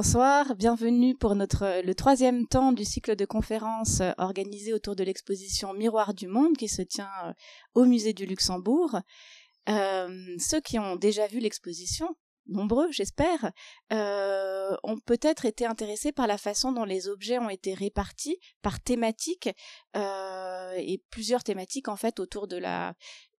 Bonsoir, bienvenue pour notre le troisième temps du cycle de conférences euh, organisé autour de l'exposition Miroir du Monde qui se tient euh, au musée du Luxembourg. Euh, ceux qui ont déjà vu l'exposition, nombreux j'espère, euh, ont peut-être été intéressés par la façon dont les objets ont été répartis par thématique euh, et plusieurs thématiques en fait autour de la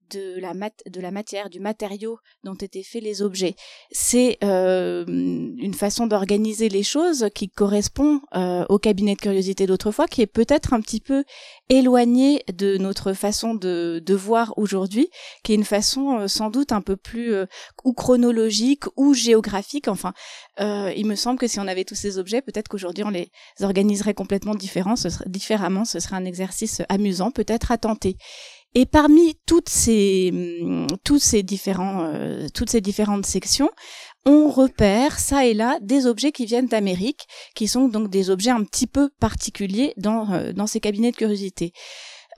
de la, mat de la matière, du matériau dont étaient faits les objets. C'est euh, une façon d'organiser les choses qui correspond euh, au cabinet de curiosité d'autrefois, qui est peut-être un petit peu éloignée de notre façon de, de voir aujourd'hui, qui est une façon euh, sans doute un peu plus euh, ou chronologique ou géographique. Enfin, euh, il me semble que si on avait tous ces objets, peut-être qu'aujourd'hui on les organiserait complètement différemment. Ce serait un exercice amusant, peut-être à tenter. Et parmi toutes ces, hum, tous ces différents, euh, toutes ces différentes sections, on repère ça et là des objets qui viennent d'Amérique, qui sont donc des objets un petit peu particuliers dans, euh, dans ces cabinets de curiosité.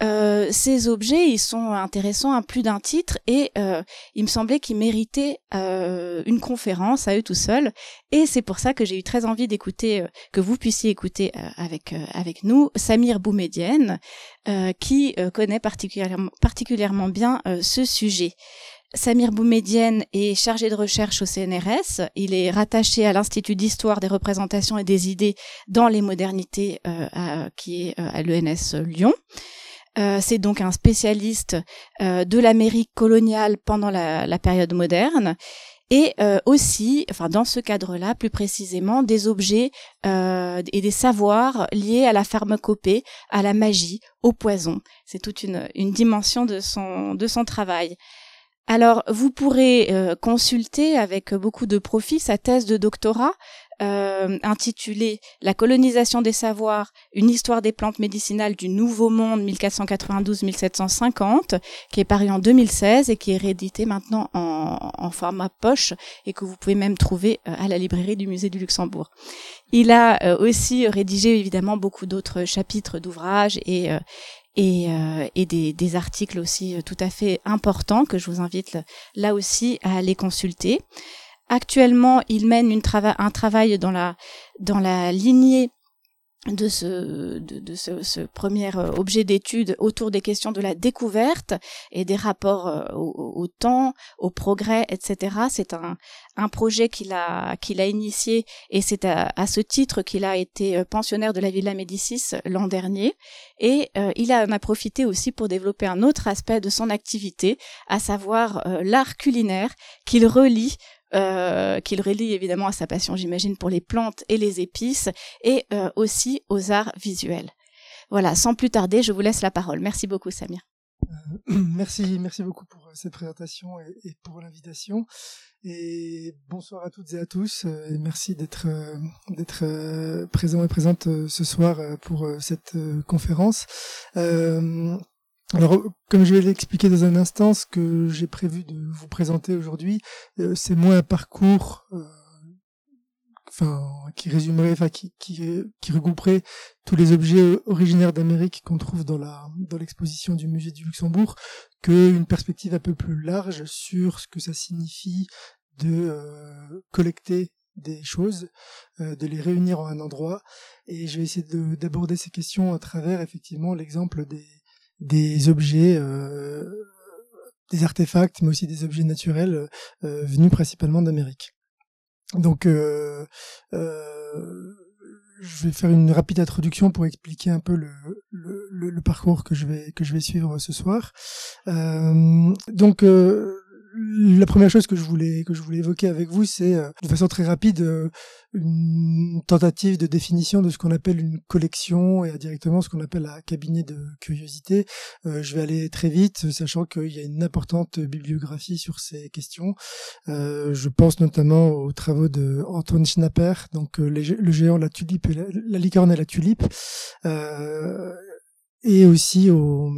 Euh, ces objets, ils sont intéressants à plus d'un titre et euh, il me semblait qu'ils méritaient euh, une conférence à eux tout seuls. Et c'est pour ça que j'ai eu très envie d'écouter, euh, que vous puissiez écouter euh, avec avec nous Samir Boumedienne, qui connaît particulièrement particulièrement bien ce sujet. Samir Boumedienne est chargé de recherche au CNRS. Il est rattaché à l'Institut d'histoire des représentations et des idées dans les modernités, à, qui est à l'ENS Lyon. Euh, c'est donc un spécialiste euh, de l'Amérique coloniale pendant la, la, période moderne et euh, aussi, enfin dans ce cadre-là, plus précisément, des objets euh, et des savoirs liés à la pharmacopée, à la magie, au poison. C'est toute une, une dimension de son de son travail. Alors, vous pourrez euh, consulter avec beaucoup de profit sa thèse de doctorat euh, intitulée La colonisation des savoirs, une histoire des plantes médicinales du Nouveau Monde 1492-1750, qui est paru en 2016 et qui est réédité maintenant en, format poche et que vous pouvez même trouver euh, à la librairie du musée du Luxembourg. Il a euh, aussi rédigé évidemment beaucoup d'autres chapitres d'ouvrages et et des, des, articles aussi tout à fait importants que je vous invite là aussi à aller consulter. Actuellement, il mène un travail dans la, dans la lignée de ce, de, ce, premier euh, objet d'étude autour des questions de la découverte et des rapports euh, au, temps, au progrès, etc. C'est un, un projet qu'il a, qu'il a initié et c'est à, ce titre qu'il a été euh, pensionnaire de la Villa Médicis l'an dernier. Et euh, il en a profité aussi pour développer un autre aspect de son activité, à savoir l'art culinaire qu'il relie euh, qu'il relie évidemment à sa passion, j'imagine, pour les plantes et les épices, et euh, aussi aux arts visuels. Voilà, sans plus tarder, je vous laisse la parole. Merci beaucoup, Samir. Euh, merci, merci beaucoup pour cette présentation et, pour l'invitation. Et bonsoir à toutes et à tous. Et merci d'être d'être présent et présente ce soir pour cette conférence. Alors, comme je vais l'expliquer dans un instant, ce que j'ai prévu de vous présenter aujourd'hui, euh, c'est moins un parcours, euh, enfin, qui résumerait, enfin, qui, qui, qui, regrouperait tous les objets originaires d'Amérique qu'on trouve dans la dans l'exposition du musée du Luxembourg, qu'une perspective un peu plus large sur ce que ça signifie de euh, collecter des choses, euh, de les réunir en un endroit, et je vais essayer d'aborder ces questions à travers effectivement l'exemple des des objets, euh, des artefacts, mais aussi des objets naturels euh, venus principalement d'Amérique. Donc, euh, je vais faire une rapide introduction pour expliquer un peu le, le, le parcours que je vais que je vais suivre ce soir. donc la première chose que je voulais que je voulais évoquer avec vous, c'est euh, de façon très rapide euh, une tentative de définition de ce qu'on appelle une collection et directement ce qu'on appelle un cabinet de curiosité. Euh, je vais aller très vite, sachant qu'il y a une importante bibliographie sur ces questions. je pense notamment aux travaux de Antoine Schnapper, donc le géant, la tulipe, la, la, licorne et la tulipe, et aussi au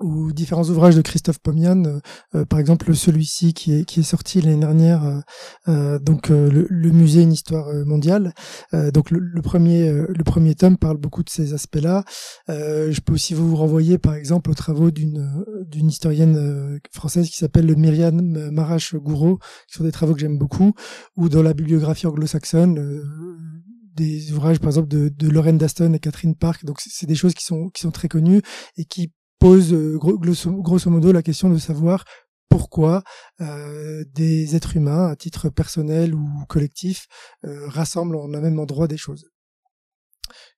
ou différents ouvrages de Christophe Pomian, euh, euh, par exemple celui-ci qui est, qui est sorti l'année dernière, euh, donc le, musée une histoire mondiale. donc le, premier le premier tome parle beaucoup de ces aspects-là. je peux aussi vous renvoyer par exemple aux travaux d'une d'une historienne française qui s'appelle Myriam Marache-Gouraud, qui sont des travaux que j'aime beaucoup, ou dans la bibliographie anglo-saxonne des ouvrages par exemple de, de Lauren Daston et Catherine Park donc c'est des choses qui sont qui sont très connues et qui pose euh, grosso, modo la question de savoir pourquoi euh, des êtres humains, à titre personnel ou collectif, euh, rassemblent en un même endroit des choses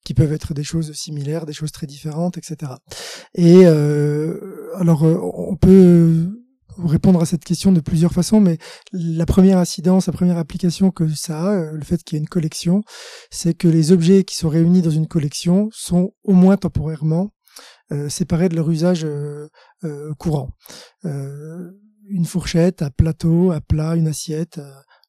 qui peuvent être des choses similaires, des choses très différentes, etc. Et alors, on peut répondre à cette question de plusieurs façons, mais la première incidence, la première application que ça a, le fait qu'il y ait une collection, c'est que les objets qui sont réunis dans une collection sont au moins temporairement séparés de leur usage euh, euh, courant. une fourchette, un plateau, un plat, une assiette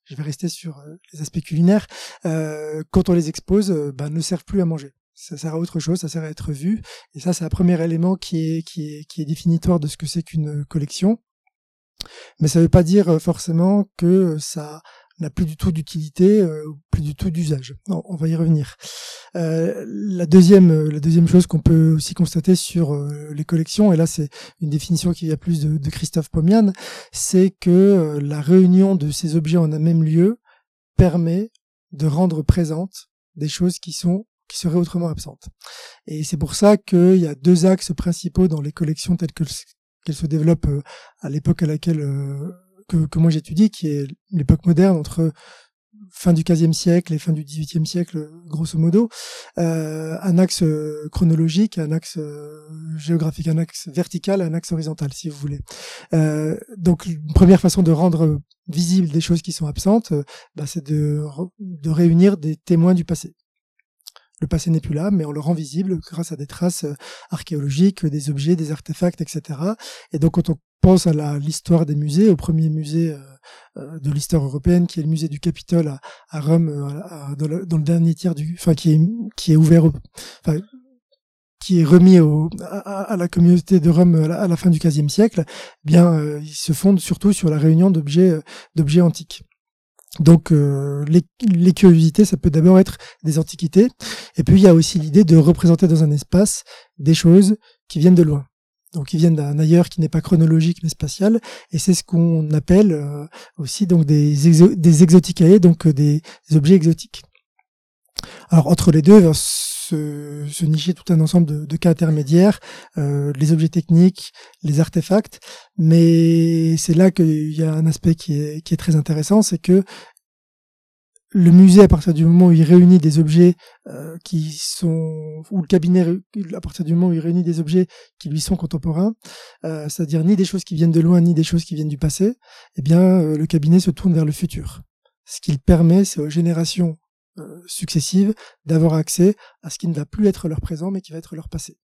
je vais rester sur les aspects culinaires, quand on les expose, ben, ne servent plus à manger. Ça sert à autre chose, ça sert à être vu. Et ça, c'est un premier élément qui est, qui est, qui est définitoire de ce que c'est qu'une collection. Mais ça ne veut pas dire forcément que ça n'a plus du tout d'utilité, euh, plus du tout d'usage. On va y revenir. Euh, la deuxième, euh, la deuxième chose qu'on peut aussi constater sur euh, les collections, et là c'est une définition qui vient plus de, Christophe Pomian, c'est que la réunion de ces objets en un même lieu permet de rendre présentes des choses qui sont qui seraient autrement absentes. Et c'est pour ça qu'il y a deux axes principaux dans les collections telles qu'elles se développent à l'époque à laquelle que, que moi j'étudie, qui est l'époque moderne entre fin du XVe siècle et fin du XVIIIe siècle, grosso modo, euh, un axe euh, chronologique, un axe euh, géographique, un axe vertical, un axe horizontal, si vous voulez. Euh, donc, une première façon de rendre visibles des choses qui sont absentes, bah, c'est de, de réunir des témoins du passé. Le passé n'est plus là, mais on le rend visible grâce à des traces archéologiques, des objets, des artefacts, etc. Et donc, quand on pense à l'histoire des musées, au premier musée euh, euh, de l'histoire européenne, qui est le musée du Capitole à, Rome, euh, dans, le, dernier tiers du, enfin qui est qui est ouvert, enfin qui est remis à, la communauté de Rome à la, fin du XVe siècle, eh bien, il se fonde surtout sur la réunion d'objets d'objets antiques. Donc les, les, curiosités, ça peut d'abord être des antiquités, et puis il y a aussi l'idée de représenter dans un espace des choses qui viennent de loin. Donc ils viennent d'un ailleurs qui n'est pas chronologique mais spatial, et c'est ce qu'on appelle euh, aussi donc des, exo exoticae, donc euh, des, objets exotiques. Alors entre les deux, se, nicher tout un ensemble de, cas intermédiaires, euh, les objets techniques, les artefacts, mais c'est là qu'il y a un aspect qui est, très intéressant, c'est que le musée, à partir du moment où il réunit des objets euh, qui sont, ou le cabinet, à partir du moment il réunit des objets qui lui sont contemporains, euh, c'est-à-dire ni des choses qui viennent de loin, ni des choses qui viennent du passé, eh bien, le cabinet se tourne vers le futur. Ce qu'il permet, c'est aux générations euh, successives d'avoir accès à ce qui ne va plus être leur présent mais qui va être leur passé.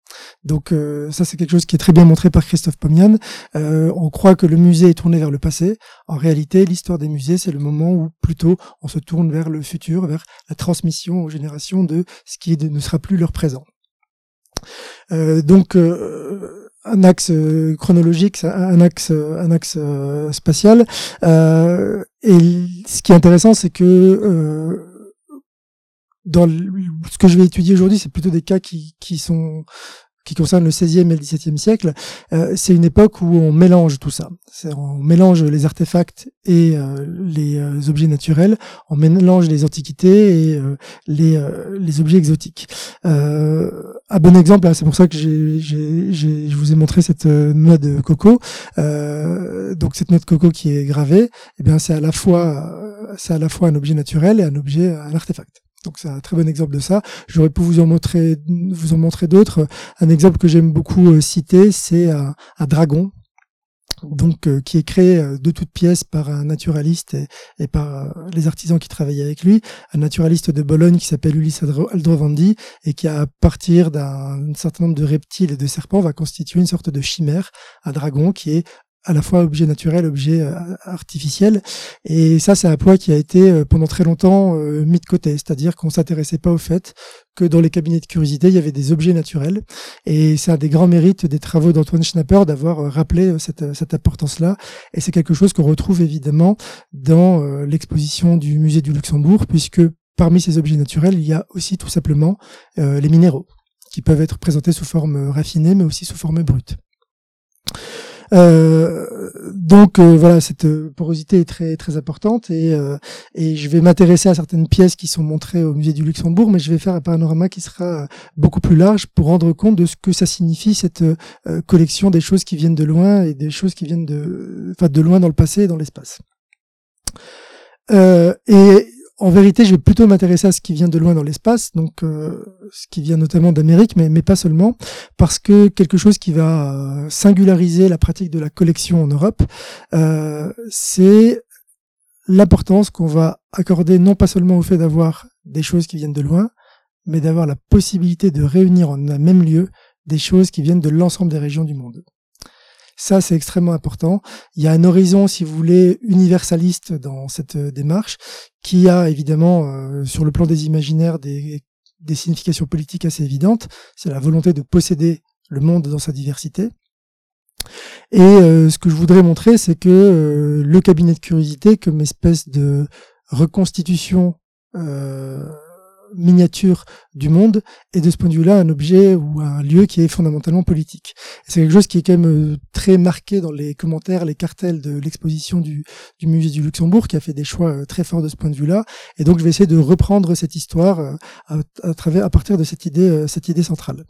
Donc euh, ça c'est quelque chose qui est très bien montré par Christophe Pomian. Euh, on croit que le musée est tourné vers le passé. En réalité, l'histoire des musées c'est le moment où plutôt on se tourne vers le futur, vers la transmission aux générations de ce qui ne sera plus leur présent. donc un axe chronologique, un axe, un axe spatial. et ce qui est intéressant, c'est que dans ce que je vais étudier aujourd'hui, c'est plutôt des cas qui, qui sont qui concernent le 16e et le 17e siècle, euh, c'est une époque où on mélange tout ça. On mélange les artefacts et euh, les euh, objets naturels, on mélange les antiquités et les, les objets exotiques. un bon exemple, c'est pour ça que j'ai, je vous ai montré cette noix de coco. donc cette noix de coco qui est gravée, eh bien c'est à la fois c'est à la fois un objet naturel et un objet un artefact. Donc c'est un très bon exemple de ça. J'aurais pu vous en montrer, d'autres. Un exemple que j'aime beaucoup euh, citer, c'est un, dragon, donc euh, qui est créé euh, de toutes pièces par un naturaliste et, par les artisans qui travaillaient avec lui, un naturaliste de Bologne qui s'appelle Ulysse Aldrovandi et qui à partir d'un certain nombre de reptiles et de serpents va constituer une sorte de chimère, un dragon qui est à la fois objet naturel, objet euh, artificiel. Et ça, c'est un point qui a été euh, pendant très longtemps euh, mis de côté, c'est-à-dire qu'on s'intéressait pas au fait que dans les cabinets de curiosité, il y avait des objets naturels. Et c'est un des grands mérites des travaux d'Antoine Schnapper d'avoir rappelé cette, cette importance-là. Et c'est quelque chose qu'on retrouve évidemment dans l'exposition du musée du Luxembourg, puisque parmi ces objets naturels, il y a aussi tout simplement les minéraux, qui peuvent être présentés sous forme raffinée, mais aussi sous forme brute. Euh, donc euh, voilà, cette porosité est très très importante et, euh, et je vais m'intéresser à certaines pièces qui sont montrées au musée du Luxembourg, mais je vais faire un panorama qui sera beaucoup plus large pour rendre compte de ce que ça signifie cette collection des choses qui viennent de loin et des choses qui viennent de, enfin de loin dans le passé et dans l'espace. et en vérité, je vais plutôt m'intéresser à ce qui vient de loin dans l'espace, donc euh, ce qui vient notamment d'Amérique, mais, mais pas seulement, parce que quelque chose qui va euh, singulariser la pratique de la collection en Europe, euh, c'est l'importance qu'on va accorder non pas seulement au fait d'avoir des choses qui viennent de loin, mais d'avoir la possibilité de réunir en un même lieu des choses qui viennent de l'ensemble des régions du monde. Ça, c'est extrêmement important. Il y a un horizon, si vous voulez, universaliste dans cette euh, démarche, qui a évidemment, euh, sur le plan des imaginaires, des, significations politiques assez évidentes. C'est la volonté de posséder le monde dans sa diversité. Et euh, ce que je voudrais montrer, c'est que le cabinet de curiosité, comme espèce de reconstitution miniature du monde et de ce point de vue-là un objet ou un lieu qui est fondamentalement politique. C'est quelque chose qui est quand même euh, très marqué dans les commentaires, les cartels de l'exposition du, du musée du Luxembourg qui a fait des choix euh, très forts de ce point de vue-là et donc je vais essayer de reprendre cette histoire euh, à, travers à partir de cette idée cette idée centrale.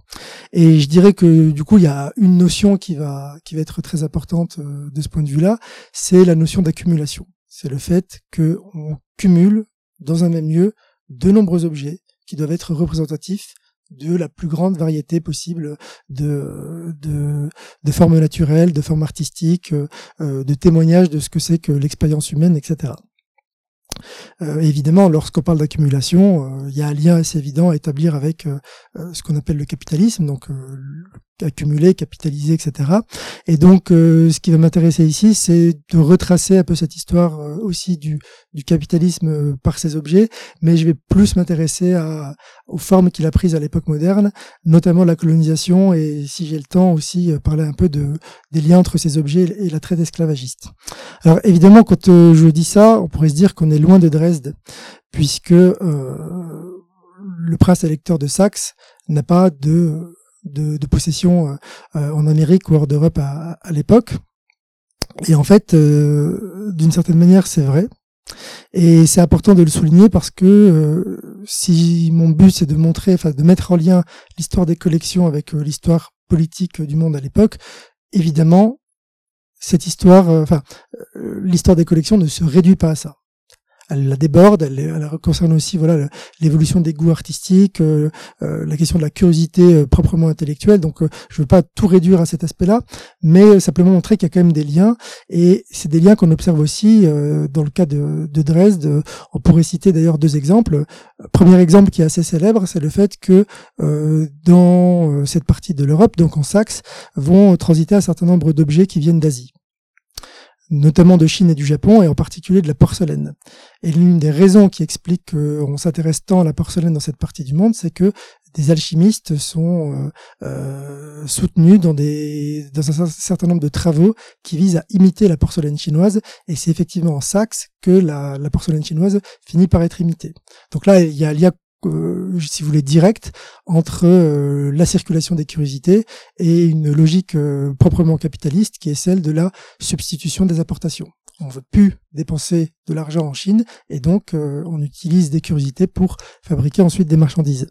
Et je dirais que du coup il y a une notion qui va qui va être très importante de ce point de vue-là, c'est la notion d'accumulation. C'est le fait que on cumule dans un même lieu de nombreux objets qui doivent être représentatifs de la plus grande variété possible de, de, de formes naturelles, de formes artistiques, euh, de témoignages de ce que c'est que l'expérience humaine, etc. Euh, évidemment, lorsqu'on parle d'accumulation, euh, il y a un lien assez évident à établir avec euh, ce qu'on appelle le capitalisme, donc accumuler, capitaliser, etc. Et donc, ce qui va m'intéresser ici, c'est de retracer un peu cette histoire aussi du, capitalisme par ses objets, mais je vais plus m'intéresser aux formes qu'il a prises à l'époque moderne, notamment la colonisation, et si j'ai le temps aussi, parler un peu de, des liens entre ces objets et la traite esclavagiste. Alors évidemment, quand je dis ça, on pourrait se dire qu'on est loin de Dresde, puisque euh, le prince électeur de Saxe n'a pas de, de, possession euh, en Amérique ou hors d'Europe à, l'époque. Et en fait, euh, d'une certaine manière, c'est vrai. Et c'est important de le souligner parce que si mon but c'est de montrer, enfin de mettre en lien l'histoire des collections avec l'histoire politique du monde à l'époque, évidemment, cette histoire, enfin, l'histoire des collections ne se réduit pas à ça elle la déborde, elle, elle concerne aussi voilà l'évolution des goûts artistiques, euh, euh, la question de la curiosité euh, proprement intellectuelle. Donc je veux pas tout réduire à cet aspect-là, mais simplement montrer qu'il y a quand même des liens et c'est des liens qu'on observe aussi dans le cas de, de Dresde. On pourrait citer d'ailleurs deux exemples. Premier exemple qui est assez célèbre, c'est le fait que dans cette partie de l'Europe, donc en Saxe, vont transiter un certain nombre d'objets qui viennent d'Asie notamment de Chine et du Japon, et en particulier de la porcelaine. Et l'une des raisons qui explique qu'on s'intéresse tant à la porcelaine dans cette partie du monde, c'est que des alchimistes sont euh, euh, soutenus dans, des, dans un certain nombre de travaux qui visent à imiter la porcelaine chinoise, et c'est effectivement en Saxe que la, la porcelaine chinoise finit par être imitée. Donc là, il y a euh, si vous voulez, direct entre euh, la circulation des curiosités et une logique euh, proprement capitaliste qui est celle de la substitution des importations. On veut plus dépenser de l'argent en Chine et donc on utilise des curiosités pour fabriquer ensuite des marchandises.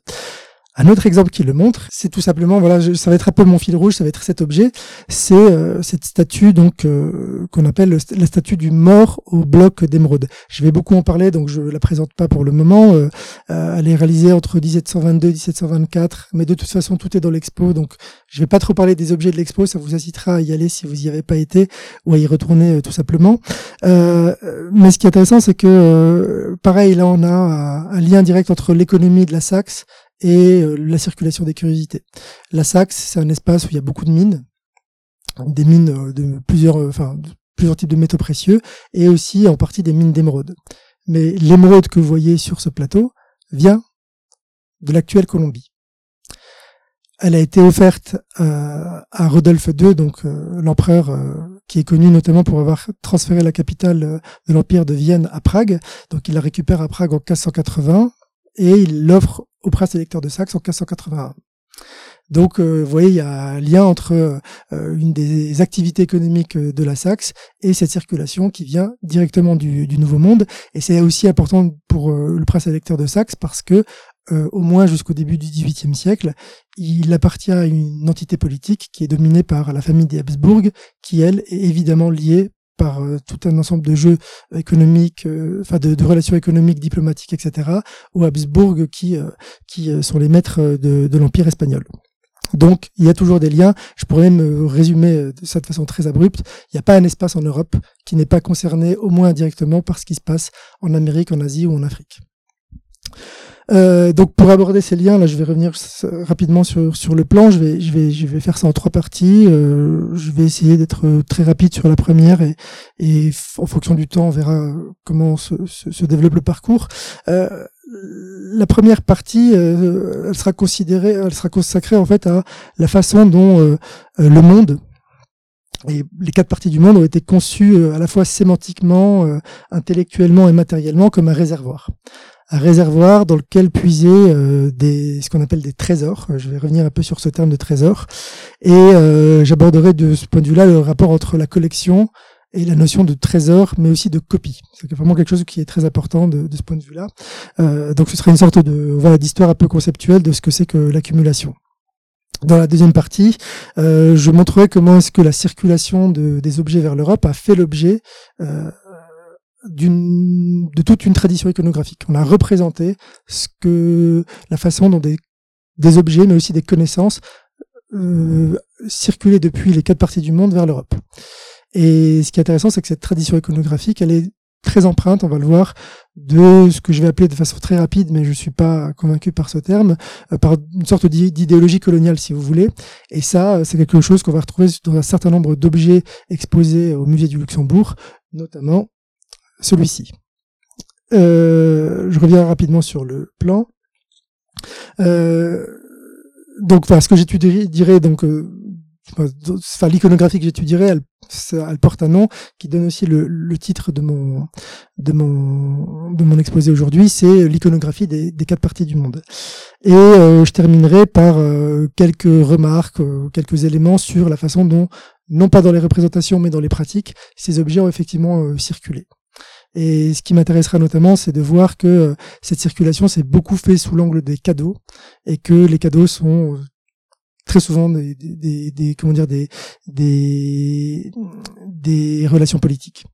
Un autre exemple qui le montre, c'est tout simplement, voilà, ça va être un peu mon fil rouge, ça va être cet objet, c'est euh, cette statue donc euh, qu'on appelle la statue du mort au bloc d'émeraude. Je vais beaucoup en parler, donc je la présente pas pour le moment. Euh, elle est réalisée entre 1722 et 1724, mais de toute façon tout est dans l'expo, donc je vais pas trop parler des objets de l'expo, ça vous incitera à y aller si vous y avez pas été ou à y retourner tout simplement. mais ce qui est intéressant, c'est que pareil, là on a un lien direct entre l'économie de la Saxe et euh, la circulation des curiosités. La Saxe, c'est un espace où il y a beaucoup de mines. des mines de plusieurs, enfin, plusieurs types de métaux précieux, et aussi en partie des mines d'émeraude. Mais l'émeraude que vous voyez sur ce plateau vient de l'actuelle Colombie. Elle a été offerte euh, à Rodolphe II, donc euh, l'empereur euh, qui est connu notamment pour avoir transféré la capitale de l'empire de Vienne à Prague. Donc il la récupère à Prague en 1580 et il l'offre au prince électeur de Saxe en 1581. Donc, vous voyez, il y a un lien entre une des activités économiques de la Saxe et cette circulation qui vient directement du, Nouveau Monde. Et c'est aussi important pour le prince électeur de Saxe parce que euh, au moins jusqu'au début du XVIIIe siècle, il appartient à une entité politique qui est dominée par la famille des Habsbourg, qui elle est évidemment liée par euh, tout un ensemble de jeux économiques, euh, enfin de, relations économiques, diplomatiques, etc., aux Habsbourg qui qui sont les maîtres de, l'empire espagnol. Donc, il y a toujours des liens. Je pourrais me résumer de cette façon très abrupte. Il n'y a pas un espace en Europe qui n'est pas concerné, au moins indirectement, par ce qui se passe en Amérique, en Asie ou en Afrique. Euh, donc pour aborder ces liens, là, je vais revenir rapidement sur, sur le plan. Je vais, je vais, je vais faire ça en trois parties. Euh, je vais essayer d'être très rapide sur la première et, et en fonction du temps, on verra comment se, se, développe le parcours. Euh, la première partie, euh, elle sera considérée, elle sera consacrée en fait à la façon dont euh, le monde et les quatre parties du monde ont été conçues à la fois sémantiquement, intellectuellement et matériellement comme un réservoir un réservoir dans lequel puiser euh, des, ce qu'on appelle des trésors. Je vais revenir un peu sur ce terme de trésor. Et euh, j'aborderai de ce point de vue-là le rapport entre la collection et la notion de trésor, mais aussi de copie. C'est vraiment quelque chose qui est très important de, de ce point de vue-là. Euh, donc ce sera une sorte de voilà d'histoire un peu conceptuelle de ce que c'est que l'accumulation. Dans la deuxième partie, euh, je montrerai comment est-ce que la circulation de, des objets vers l'Europe a fait l'objet euh, d'une de toute une tradition iconographique. On a représenté ce que la façon dont des, des objets, mais aussi des connaissances, euh, circulaient depuis les quatre parties du monde vers l'Europe. Et ce qui est intéressant, c'est que cette tradition iconographique, elle est très empreinte, on va le voir, de ce que je vais appeler de façon très rapide, mais je suis pas convaincu par ce terme, euh, par une sorte d'idéologie coloniale, si vous voulez. Et ça, c'est quelque chose qu'on va retrouver dans un certain nombre d'objets exposés au musée du Luxembourg, notamment celui-ci. Euh, je reviens rapidement sur le plan. Euh, donc, enfin, ce que j'étudierai, donc, euh, enfin, l'iconographie que j'étudierai, elle, porte un nom qui donne aussi le, titre de mon exposé aujourd'hui, c'est l'iconographie des, quatre parties du monde. Et euh, je terminerai par euh, quelques remarques, quelques éléments sur la façon dont, non pas dans les représentations, mais dans les pratiques, ces objets ont effectivement circulé. Et ce qui m'intéressera notamment, c'est de voir que euh, cette circulation s'est beaucoup fait sous l'angle des cadeaux et que les cadeaux sont euh, très souvent des, des, des, comment dire des, des des relations politiques.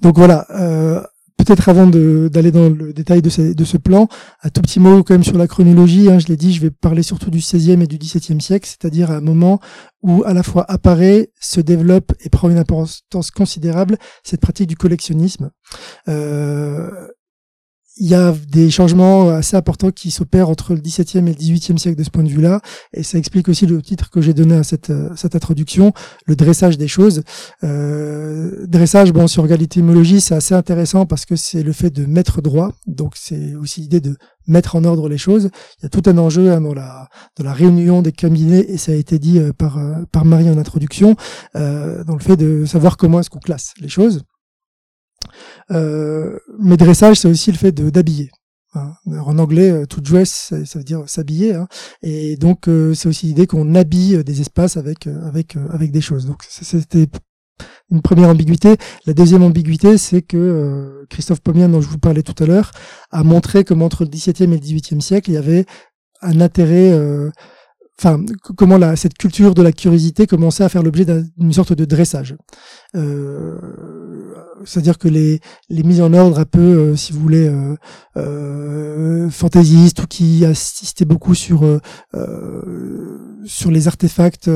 Donc voilà, euh, peut-être avant d'aller dans le détail de ce, de ce, plan, un tout petit mot quand même sur la chronologie. Hein, je l'ai dit, je vais parler surtout du XVIe et du XVIIe siècle, c'est-à-dire à un moment où à la fois apparaît, se développe et prend une importance considérable cette pratique du collectionnisme. Euh, il y a des changements assez importants qui s'opèrent entre le XVIIe et le XVIIIe siècle de ce point de vue-là, et ça explique aussi le titre que j'ai donné à cette, euh, cette introduction, le dressage des choses. Euh, dressage, bon, regarde l'étymologie, c'est assez intéressant parce que c'est le fait de mettre droit, donc c'est aussi l'idée de mettre en ordre les choses. Il y a tout un enjeu hein, dans la dans la réunion des cabinets, et ça a été dit euh, par euh, par Marie en introduction, euh, dans le fait de savoir comment est-ce qu'on classe les choses. Euh, mais dressage, c'est aussi le fait d'habiller. Hein. En anglais, euh, to dress, ça veut dire s'habiller, hein. et donc euh, c'est aussi l'idée qu'on habille des espaces avec avec avec des choses. Donc c'était une première ambiguïté. La deuxième ambiguïté, c'est que Christophe Pomian, dont je vous parlais tout à l'heure, a montré que entre le XVIIe et le XVIIIe siècle, il y avait un intérêt enfin comment la, cette culture de la curiosité commençait à faire l'objet d'une sorte de dressage. Euh, c'est-à-dire que les, les mises en ordre un peu, euh, si vous voulez, euh, euh, fantaisistes ou qui assistaient beaucoup sur sur les artefacts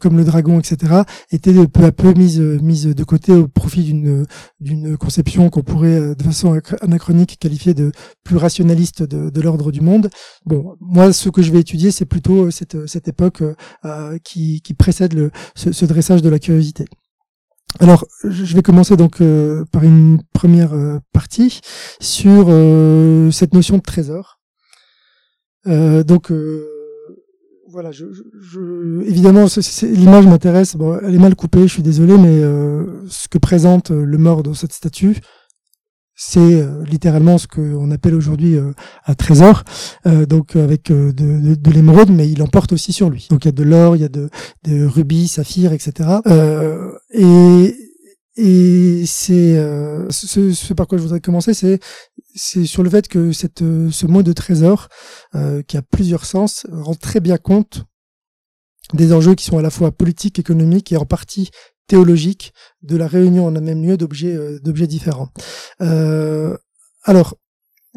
comme le dragon, etc., étaient peu à peu mises mises de côté au profit d'une d'une conception qu'on pourrait de façon anachronique qualifier de plus rationaliste de, de l'ordre du monde. Bon, moi, ce que je vais étudier, c'est plutôt cette cette époque qui qui précède le ce, ce dressage de la curiosité. Alors, je vais commencer donc euh, par une première euh, partie sur euh, cette notion de trésor. donc, voilà, je, je, évidemment, l'image m'intéresse. Bon, elle est mal coupée, je suis désolé, mais ce que présente le mort dans cette statue, c'est euh, littéralement ce qu'on appelle aujourd'hui euh, un trésor, euh, donc avec de, de, de l'émeraude, mais il emporte aussi sur lui. Donc il y a de l'or, il y a de, de rubis, saphirs, etc. et et c'est ce, ce, par quoi je voudrais commencer, c'est sur le fait que cette ce mot de trésor, qui a plusieurs sens, rend très bien compte des enjeux qui sont à la fois politiques, économiques et en partie théologique de la réunion en un même lieu d'objets euh, d'objets différents. Euh, alors,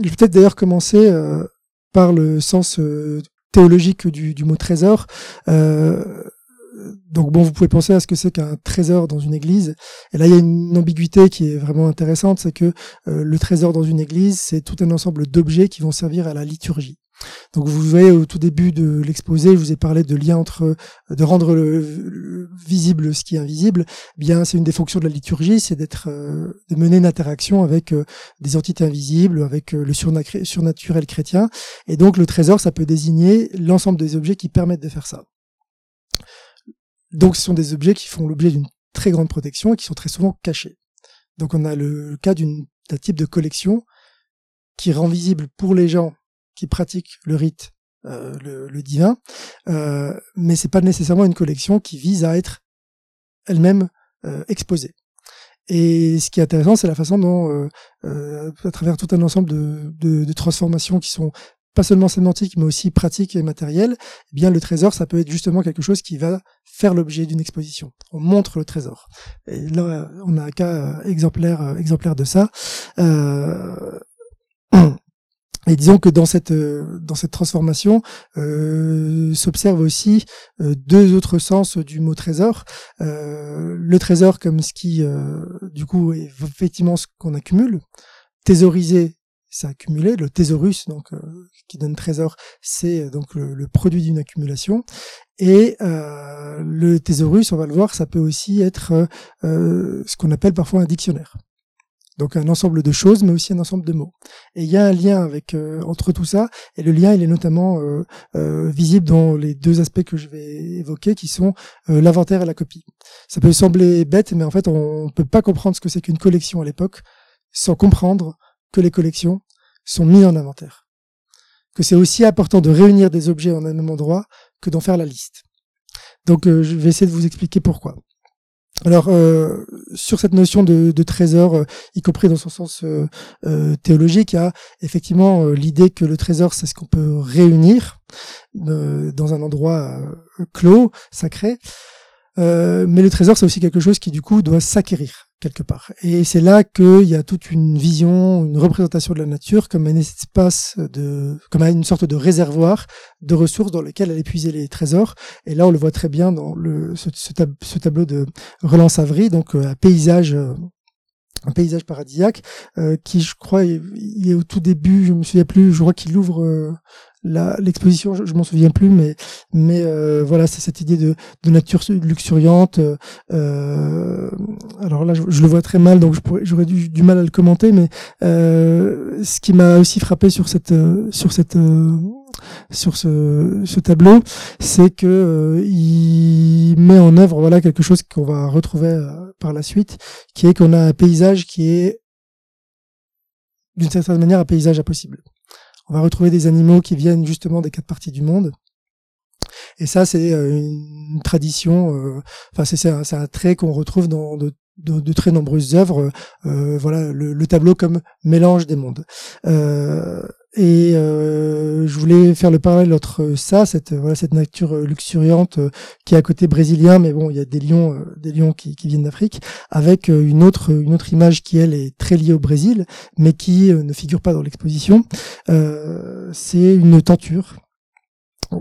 je vais peut-être d'ailleurs commencer euh, par le sens théologique du, du, mot trésor. donc bon, vous pouvez penser à ce que c'est qu'un trésor dans une église. Et là, il y a une ambiguïté qui est vraiment intéressante, c'est que le trésor dans une église, c'est tout un ensemble d'objets qui vont servir à la liturgie. Donc vous voyez au tout début de l'exposé, je vous ai parlé de lien entre de rendre le, visible ce qui est invisible. Bien, c'est une des fonctions de la liturgie, c'est d'être euh, de mener une interaction avec euh, des entités invisibles, avec euh, le surnaturel chrétien. Et donc le trésor, ça peut désigner l'ensemble des objets qui permettent de faire ça. Donc ce sont des objets qui font l'objet d'une très grande protection et qui sont très souvent cachés. Donc on a le cas d'un type de collection qui rend visible pour les gens qui pratiquent le rite, euh, le, divin, euh, mais c'est pas nécessairement une collection qui vise à être elle-même euh, exposée. Et ce qui est intéressant, c'est la façon dont, euh, euh, à travers tout un ensemble de, de, de, transformations qui sont pas seulement sémantiques, mais aussi pratiques et matérielles, eh bien le trésor, ça peut être justement quelque chose qui va faire l'objet d'une exposition. On montre le trésor. Et là, on a un cas exemplaire, exemplaire de ça. Euh, et disons que dans cette euh, dans cette transformation euh, s'observe aussi euh, deux autres sens du mot trésor. Euh, le trésor comme ce qui du coup est effectivement ce qu'on accumule. Thésauriser, c'est accumuler. Le thésaurus, donc qui donne trésor, c'est donc le, le produit d'une accumulation. Et le thésaurus, on va le voir, ça peut aussi être ce qu'on appelle parfois un dictionnaire. Donc un ensemble de choses, mais aussi un ensemble de mots. Et il y a un lien avec euh, entre tout ça, et le lien il est notamment euh, euh, visible dans les deux aspects que je vais évoquer, qui sont l'inventaire et la copie. Ça peut sembler bête, mais en fait on ne peut pas comprendre ce que c'est qu'une collection à l'époque sans comprendre que les collections sont mises en inventaire. Que c'est aussi important de réunir des objets en un même endroit que d'en faire la liste. Donc je vais essayer de vous expliquer pourquoi. Alors euh, sur cette notion de, trésor, euh, y compris dans son sens euh théologique, il y a effectivement l'idée que le trésor c'est ce qu'on peut réunir dans un endroit clos, sacré. mais le trésor c'est aussi quelque chose qui du coup doit s'acquérir Et c'est là qu'il y a toute une vision, une représentation de la nature comme un espace de, comme une sorte de réservoir de ressources dans lequel elle épuiser les trésors. Et là, on le voit très bien dans le, ce, tableau de Roland Savry, donc euh, un paysage euh, un paysage paradisiaque euh, qui je crois il est au tout début je me souviens plus je crois qu'il ouvre l'exposition, je, m'en souviens plus, mais euh, voilà, c'est cette idée de, nature luxuriante. Euh, alors là, je, le vois très mal, donc j'aurais du, du, mal à le commenter, mais euh, ce qui m'a aussi frappé sur cette sur cette sur ce, ce tableau, c'est que il met en œuvre voilà quelque chose qu'on va retrouver par la suite, qui est qu'on a un paysage qui est d'une certaine manière un paysage impossible on va retrouver des animaux qui viennent justement des quatre parties du monde. Et ça, c'est euh, une tradition. Euh, enfin, c'est un, un, trait qu'on retrouve dans de, très nombreuses œuvres. Euh, voilà, le, tableau comme mélange des mondes. Et je voulais faire le parallèle entre ça, cette voilà cette nature luxuriante qui est à côté brésilien, mais bon, il y a des lions, des lions qui, qui viennent d'Afrique, avec une autre une autre image qui elle est très liée au Brésil, mais qui ne figure pas dans l'exposition. c'est une tenture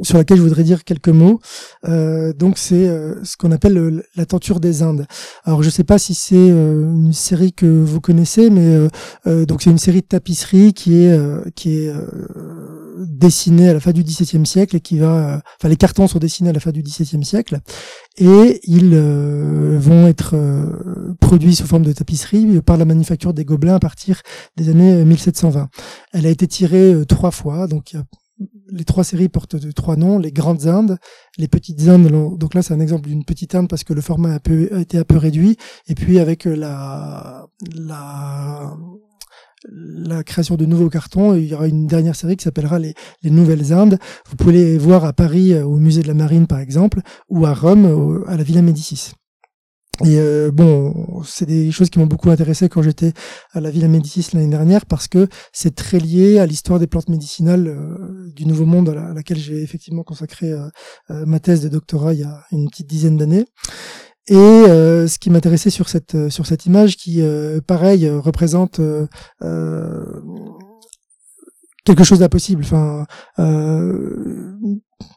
sur laquelle je voudrais dire quelques mots. Euh, donc c'est euh, ce qu'on appelle la tenture des Indes. Alors je ne sais pas si c'est euh, une série que vous connaissez, mais donc c'est une série de tapisseries qui est qui est dessinée à la fin du XVIIe siècle et qui va, enfin les cartons sont dessinés à la fin du XVIIe siècle et ils vont être produits sous forme de tapisserie par la manufacture des Gobelins à partir des années 1720. Elle a été tirée trois fois, donc il les trois séries portent de trois noms, les grandes Indes, les petites Indes, donc là c'est un exemple d'une petite Inde parce que le format a, été un peu réduit, et puis avec la, la, la création de nouveaux cartons, il y aura une dernière série qui s'appellera les, les, Nouvelles Indes. Vous pouvez les voir à Paris au musée de la Marine par exemple, ou à Rome à la Villa Médicis. Et euh, bon, c'est des choses qui m'ont beaucoup intéressé quand j'étais à la Villa Médicis l'année dernière parce que c'est très lié à l'histoire des plantes médicinales euh, du Nouveau Monde à, laquelle j'ai effectivement consacré euh, ma thèse de doctorat il y a une petite dizaine d'années. Et ce qui m'intéressait sur cette sur cette image qui, pareil, représente quelque chose d'impossible. Enfin,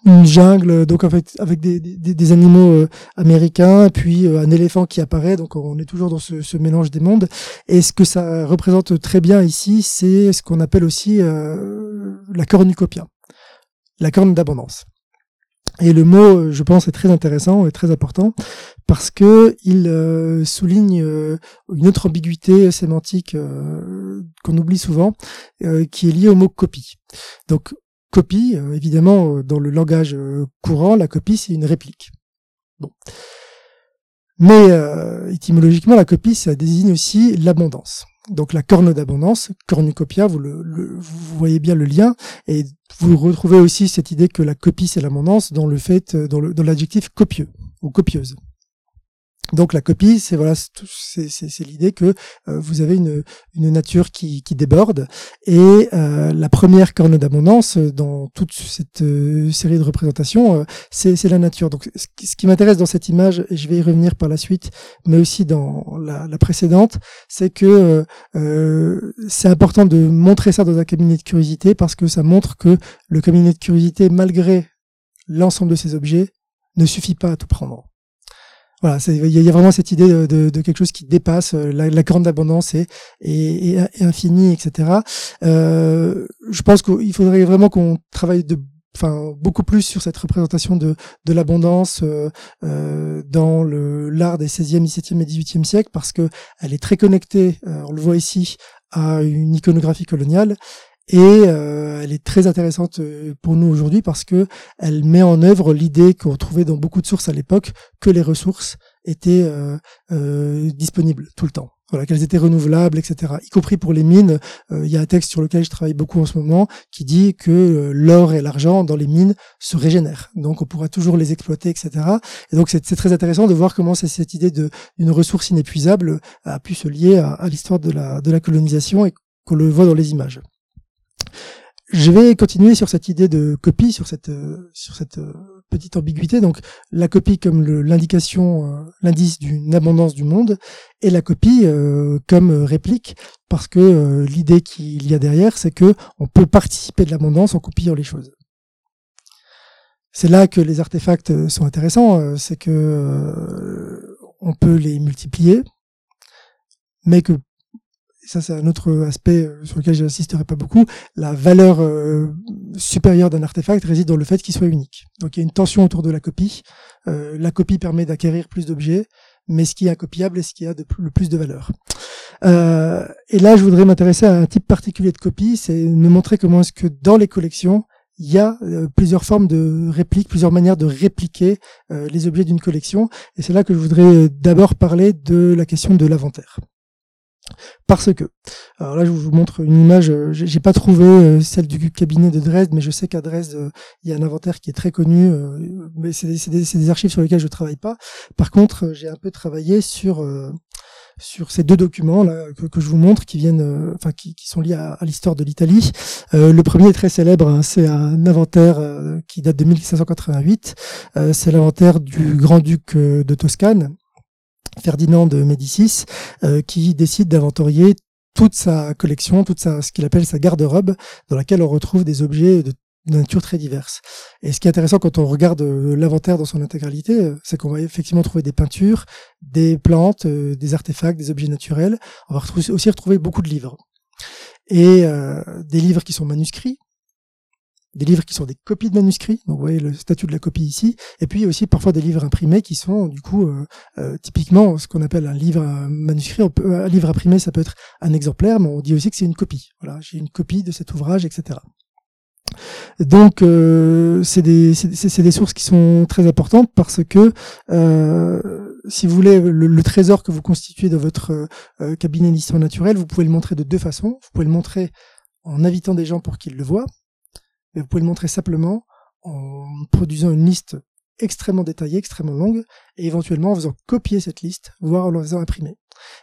une jungle donc fait avec des, des, des animaux euh, américains puis euh, un éléphant qui apparaît donc on est toujours dans ce, ce, mélange des mondes. Et ce que ça représente très bien ici c'est ce qu'on appelle aussi euh, la cornucopia la corne d'abondance. Et le mot je pense est très intéressant et très important parce que il souligne une autre ambiguïté sémantique qu'on oublie souvent qui est liée au mot copie. Donc copie, euh, évidemment, euh, dans le langage euh, courant, la copie, c'est une réplique. Bon. Mais étymologiquement, la copie, ça désigne aussi l'abondance. Donc la corne d'abondance, cornucopia, vous voyez bien le lien, et vous retrouvez aussi cette idée que la copie, c'est l'abondance dans le fait, dans l'adjectif copieux ou copieuse. Donc la copie, c'est voilà, c'est l'idée que euh, vous avez une, une nature qui, qui déborde et euh, la première corne d'abondance dans toute cette euh, série de représentations, c'est la nature. Donc ce qui, m'intéresse dans cette image, et je vais y revenir par la suite, mais aussi dans la, la précédente, c'est que c'est important de montrer ça dans un cabinet de curiosité parce que ça montre que le cabinet de curiosité, malgré l'ensemble de ces objets, ne suffit pas à tout prendre. Voilà, il y, a vraiment cette idée de, quelque chose qui dépasse euh, la, la grande abondance et, et, etc. Euh, je pense qu'il faudrait vraiment qu'on travaille de enfin beaucoup plus sur cette représentation de, l'abondance euh, euh dans l'art des 16e, 17e et 18e siècles parce que elle est très connectée, on le voit ici, à une iconographie coloniale et euh, elle est très intéressante euh, pour nous aujourd'hui parce que elle met en œuvre l'idée qu'on trouvait dans beaucoup de sources à l'époque que les ressources étaient euh, disponibles tout le temps. Voilà, qu'elles étaient renouvelables, etc. Y compris pour les mines. Il y a un texte sur lequel je travaille beaucoup en ce moment qui dit que l'or et l'argent dans les mines se régénèrent. Donc on pourra toujours les exploiter, etc. Et donc c'est très intéressant de voir comment cette idée d'une ressource inépuisable a pu se lier à, à l'histoire de la, de la colonisation et qu'on le voit dans les images. Je vais continuer sur cette idée de copie, sur cette euh, sur cette euh, petite ambiguïté. Donc la copie comme l'indication, euh, l'indice d'une abondance du monde, et la copie comme réplique, parce que l'idée qu'il y a derrière, c'est que on peut participer de l'abondance en copiant les choses. C'est là que les artefacts sont intéressants, c'est que on peut les multiplier, mais que ça c'est un autre aspect euh, sur lequel j'insisterai pas beaucoup, la valeur euh, supérieure d'un artefact réside dans le fait qu'il soit unique. Donc il y a une tension autour de la copie. Euh, la copie permet d'acquérir plus d'objets, mais ce qui est incopiable est ce qui a le plus de valeur. et là, je voudrais m'intéresser à un type particulier de copie, c'est me montrer comment est-ce que dans les collections, il y a plusieurs formes de répliques, plusieurs manières de répliquer les objets d'une collection. Et c'est là que je voudrais d'abord parler de la question de l'inventaire. Parce que, alors là je vous montre une image, euh, j'ai pas trouvé euh, celle du cabinet de Dresde, mais je sais qu'à Dresde euh, il y a un inventaire qui est très connu, mais c'est des, archives sur lesquelles je travaille pas. Par contre, j'ai un peu travaillé sur sur ces deux documents que, je vous montre, qui viennent, enfin qui, qui, sont liés à, l'histoire de l'Italie. le premier est très célèbre, hein, c'est un inventaire qui date de 1588. c'est l'inventaire du grand-duc de Toscane, Ferdinand de Médicis, qui décide d'inventorier toute sa collection, toute sa, ce qu'il appelle sa garde-robe, dans laquelle on retrouve des objets de nature très diverse. Et ce qui est intéressant quand on regarde euh, l'inventaire dans son intégralité, euh, c'est qu'on va effectivement trouver des peintures, des plantes, euh, des artefacts, des objets naturels. On va aussi retrouver beaucoup de livres. Et des livres qui sont manuscrits, des livres qui sont des copies de manuscrits, donc vous voyez le statut de la copie ici, et puis aussi parfois des livres imprimés qui sont du coup euh, euh, typiquement ce qu'on appelle un livre manuscrit. un livre imprimé, ça peut être un exemplaire, mais on dit aussi que c'est une copie. Voilà, j'ai une copie de cet ouvrage, etc. Donc euh, c'est des, des sources qui sont très importantes parce que si vous voulez le, trésor que vous constituez dans votre cabinet d'histoire naturelle, vous pouvez le montrer de deux façons. Vous pouvez le montrer en invitant des gens pour qu'ils le voient, mais vous pouvez le montrer simplement en produisant une liste extrêmement détaillée, extrêmement longue, et éventuellement en faisant copier cette liste, voire en la faisant imprimer.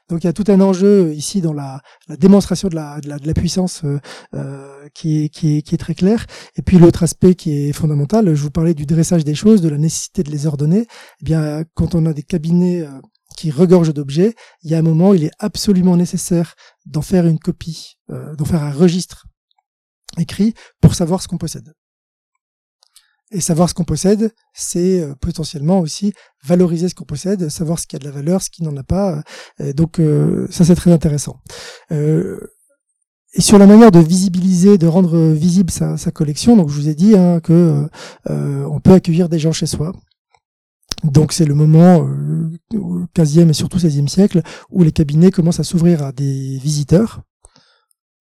Donc il y a tout un enjeu ici dans la, la démonstration de la, de la, de la puissance euh, euh qui, est, qui, est, qui, est, très clair. Et puis l'autre aspect qui est fondamental, je vous parlais du dressage des choses, de la nécessité de les ordonner. Eh bien, quand on a des cabinets euh, qui regorgent d'objets, il y a un moment, il est absolument nécessaire d'en faire une copie, euh, d'en faire un registre écrit pour savoir ce qu'on possède. Et savoir ce qu'on possède, c'est euh, potentiellement aussi valoriser ce qu'on possède, savoir ce qui a de la valeur, ce qui n'en a pas. Euh, donc euh, ça c'est très intéressant. et sur la manière de visibiliser, de rendre visible sa, collection, donc je vous ai dit hein, que on peut accueillir des gens chez soi. Donc c'est le moment au 15e et surtout 16e siècle où les cabinets commencent à s'ouvrir à des visiteurs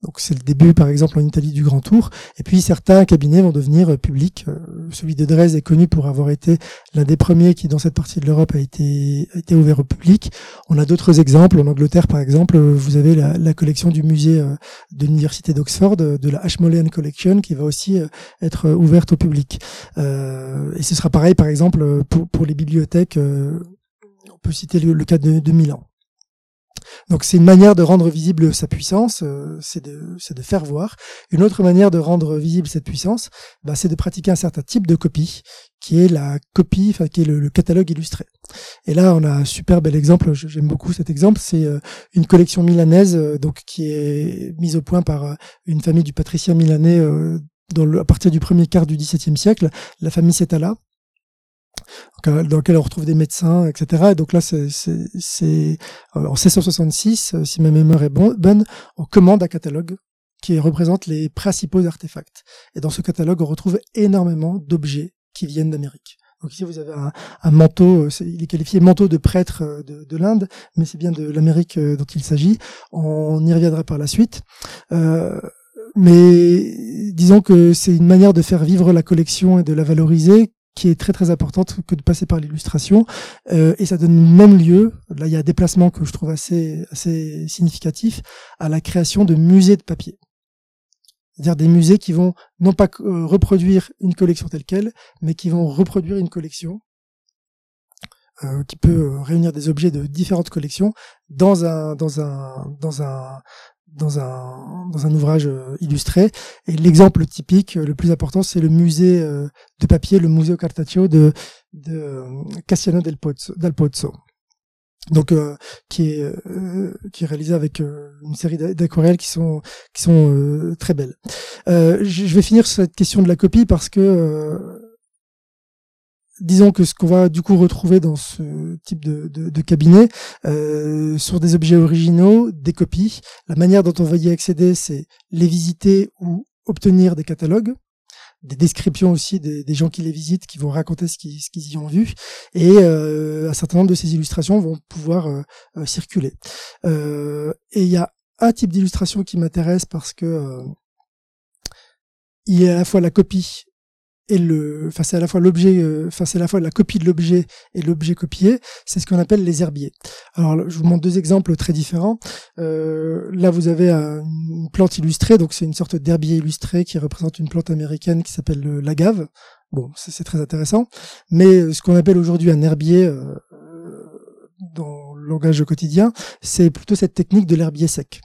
donc c'est le début, par exemple, en Italie du Grand Tour. Et puis certains cabinets vont devenir euh, publics. Euh, celui de Dresde est connu pour avoir été l'un des premiers qui, dans cette partie de l'Europe, a été, ouvert au public. On a d'autres exemples. En Angleterre, par exemple, euh, vous avez la, collection du musée de l'université d'Oxford, de la Ashmolean Collection, qui va aussi être ouverte au public. et ce sera pareil, par exemple, pour, les bibliothèques. on peut citer le, cas de Milan. Donc c'est une manière de rendre visible sa puissance, euh, c'est de, faire voir. Une autre manière de rendre visible cette puissance, bah, c'est de pratiquer un certain type de copie, qui est la copie, enfin qui est le, catalogue illustré. Et là, on a un super bel exemple. J'aime beaucoup cet exemple. C'est euh, une collection milanaise, euh, donc qui est mise au point par une famille du patricien milanais. À partir du premier quart du XVIIe siècle, la famille Setala, dans lequel on retrouve des médecins, etc. Et donc là, c'est euh, en 1666, euh, si ma mémoire est bonne, on commande un catalogue qui représente les principaux artefacts. Et dans ce catalogue, on retrouve énormément d'objets qui viennent d'Amérique. Donc ici, vous avez un, manteau, euh, il est qualifié manteau de prêtre de, l'Inde, mais c'est bien de l'Amérique dont il s'agit. On y reviendra par la suite. mais disons que c'est une manière de faire vivre la collection et de la valoriser qui est très très importante que de passer par l'illustration. Euh, et ça donne même lieu. Là il y a un déplacement que je trouve assez assez significatif à la création de musées de papier. C'est-à-dire des musées qui vont non pas euh, reproduire une collection telle quelle mais qui vont reproduire une collection euh, qui peut réunir des objets de différentes collections dans un dans un dans un dans un, dans un ouvrage euh, illustré. Et l'exemple typique, euh, le plus important, c'est le musée euh, de papier, le Museo Cartaceo de, de Cassiano del Pozzo. Donc, qui est qui est réalisé avec une série d'aquarelles qui sont qui sont très belles. je vais finir sur cette question de la copie parce que disons que ce qu'on va du coup retrouver dans ce type de, cabinet euh, sur des objets originaux, des copies. La manière dont on va y accéder, c'est les visiter ou obtenir des catalogues, des descriptions aussi des, gens qui les visitent, qui vont raconter ce qu'ils, y ont vu, et euh, un certain nombre de ces illustrations vont pouvoir euh, circuler. et il y a un type d'illustration qui m'intéresse parce que il y a à la fois la copie et le, enfin c'est à la fois l'objet, euh, enfin c'est à la fois la copie de l'objet et l'objet copié. C'est ce qu'on appelle les herbiers. Alors je vous montre deux exemples très différents. Euh, là vous avez une plante illustrée, donc c'est une sorte d'herbier illustré qui représente une plante américaine qui s'appelle l'agave. Bon, c'est très intéressant. Mais ce qu'on appelle aujourd'hui un herbier euh, dans langage quotidien, c'est plutôt cette technique de l'herbier sec.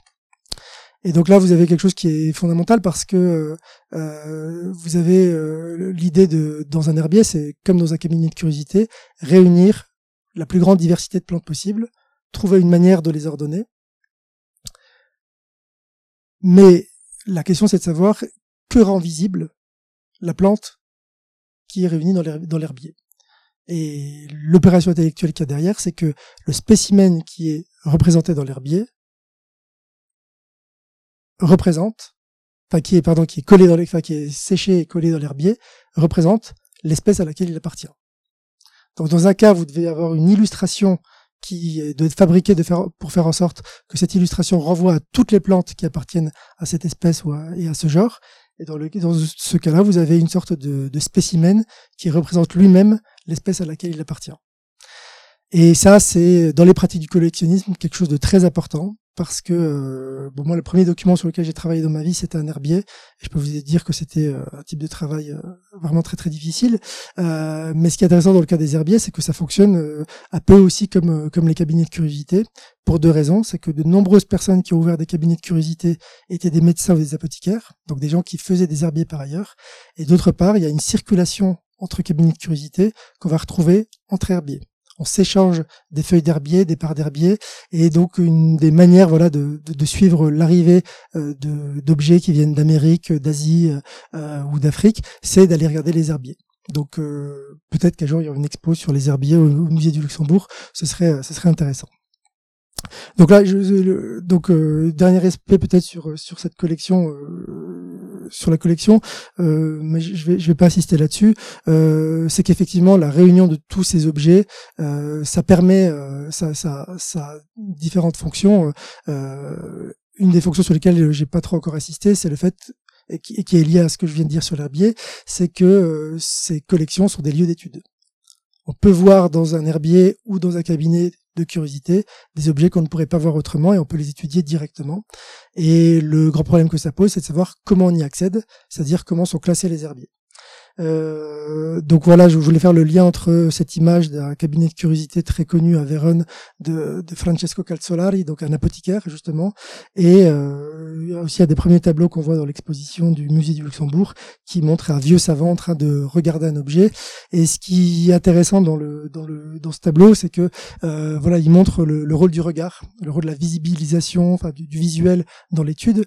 Et donc là, vous avez quelque chose qui est fondamental parce que euh, vous avez euh, l'idée de, dans un herbier, c'est comme dans un cabinet de curiosité, réunir la plus grande diversité de plantes possible, trouver une manière de les ordonner. Mais la question, c'est de savoir que rend visible la plante qui est réunie dans l'herbier. Et l'opération intellectuelle qu'il y a derrière, c'est que le spécimen qui est représenté dans l'herbier représente, enfin qui est pardon, qui est collé dans enfin, qui est séché et collé dans l'herbier, représente l'espèce à laquelle il appartient. Donc dans un cas, vous devez avoir une illustration qui doit être fabriquée de faire, pour faire en sorte que cette illustration renvoie à toutes les plantes qui appartiennent à cette espèce ou et à ce genre. Et dans, ce cas-là, vous avez une sorte de spécimen qui représente lui-même l'espèce à laquelle il appartient. Et ça, c'est dans les pratiques du collectionnisme quelque chose de très important parce que euh, moi le premier document sur lequel j'ai travaillé dans ma vie c'était un herbier. Je peux vous dire que c'était euh, un type de travail euh, vraiment très très difficile. Mais ce qui est intéressant dans le cas des herbiers c'est que ça fonctionne un peu aussi comme comme les cabinets de curiosité pour deux raisons. C'est que de nombreuses personnes qui ont ouvert des cabinets de curiosité étaient des médecins ou des apothicaires donc des gens qui faisaient des herbiers par ailleurs. Et d'autre part il y a une circulation entre cabinets de curiosité qu'on va retrouver entre herbiers on s'échange des feuilles d'herbier, des parts d'herbier, et donc une des manières voilà de, suivre l'arrivée euh, d'objets qui viennent d'Amérique, d'Asie euh, ou d'Afrique, c'est d'aller regarder les herbiers. Donc euh, peut-être qu'un jour il y aura une expo sur les herbiers au, musée du Luxembourg, ce serait intéressant. Donc là, je, donc dernier aspect peut-être sur sur cette collection sur la collection, euh, mais je vais vais pas insister là-dessus. Euh, c'est qu'effectivement la réunion de tous ces objets, euh, ça permet, ça, ça, ça différentes fonctions. une des fonctions sur lesquelles j'ai pas trop encore insisté, c'est le fait et qui, est lié à ce que je viens de dire sur l'herbier, c'est que ces collections sont des lieux d'étude. On peut voir dans un herbier ou dans un cabinet de curiosité, des objets qu'on ne pourrait pas voir autrement et on peut les étudier directement. Et le grand problème que ça pose, c'est de savoir comment on y accède, c'est-à-dire comment sont classés les herbiers. Euh, donc voilà, je voulais faire le lien entre cette image d'un cabinet de curiosité très connu à Vérone de, de Francesco Calzolari, donc un apothicaire justement, et euh, aussi à des premiers tableaux qu'on voit dans l'exposition du musée du Luxembourg qui montre un vieux savant en train de regarder un objet. Et ce qui est intéressant dans le dans le dans ce tableau, c'est que euh, voilà, il montre le, rôle du regard, le rôle de la visibilisation, enfin du, du visuel dans l'étude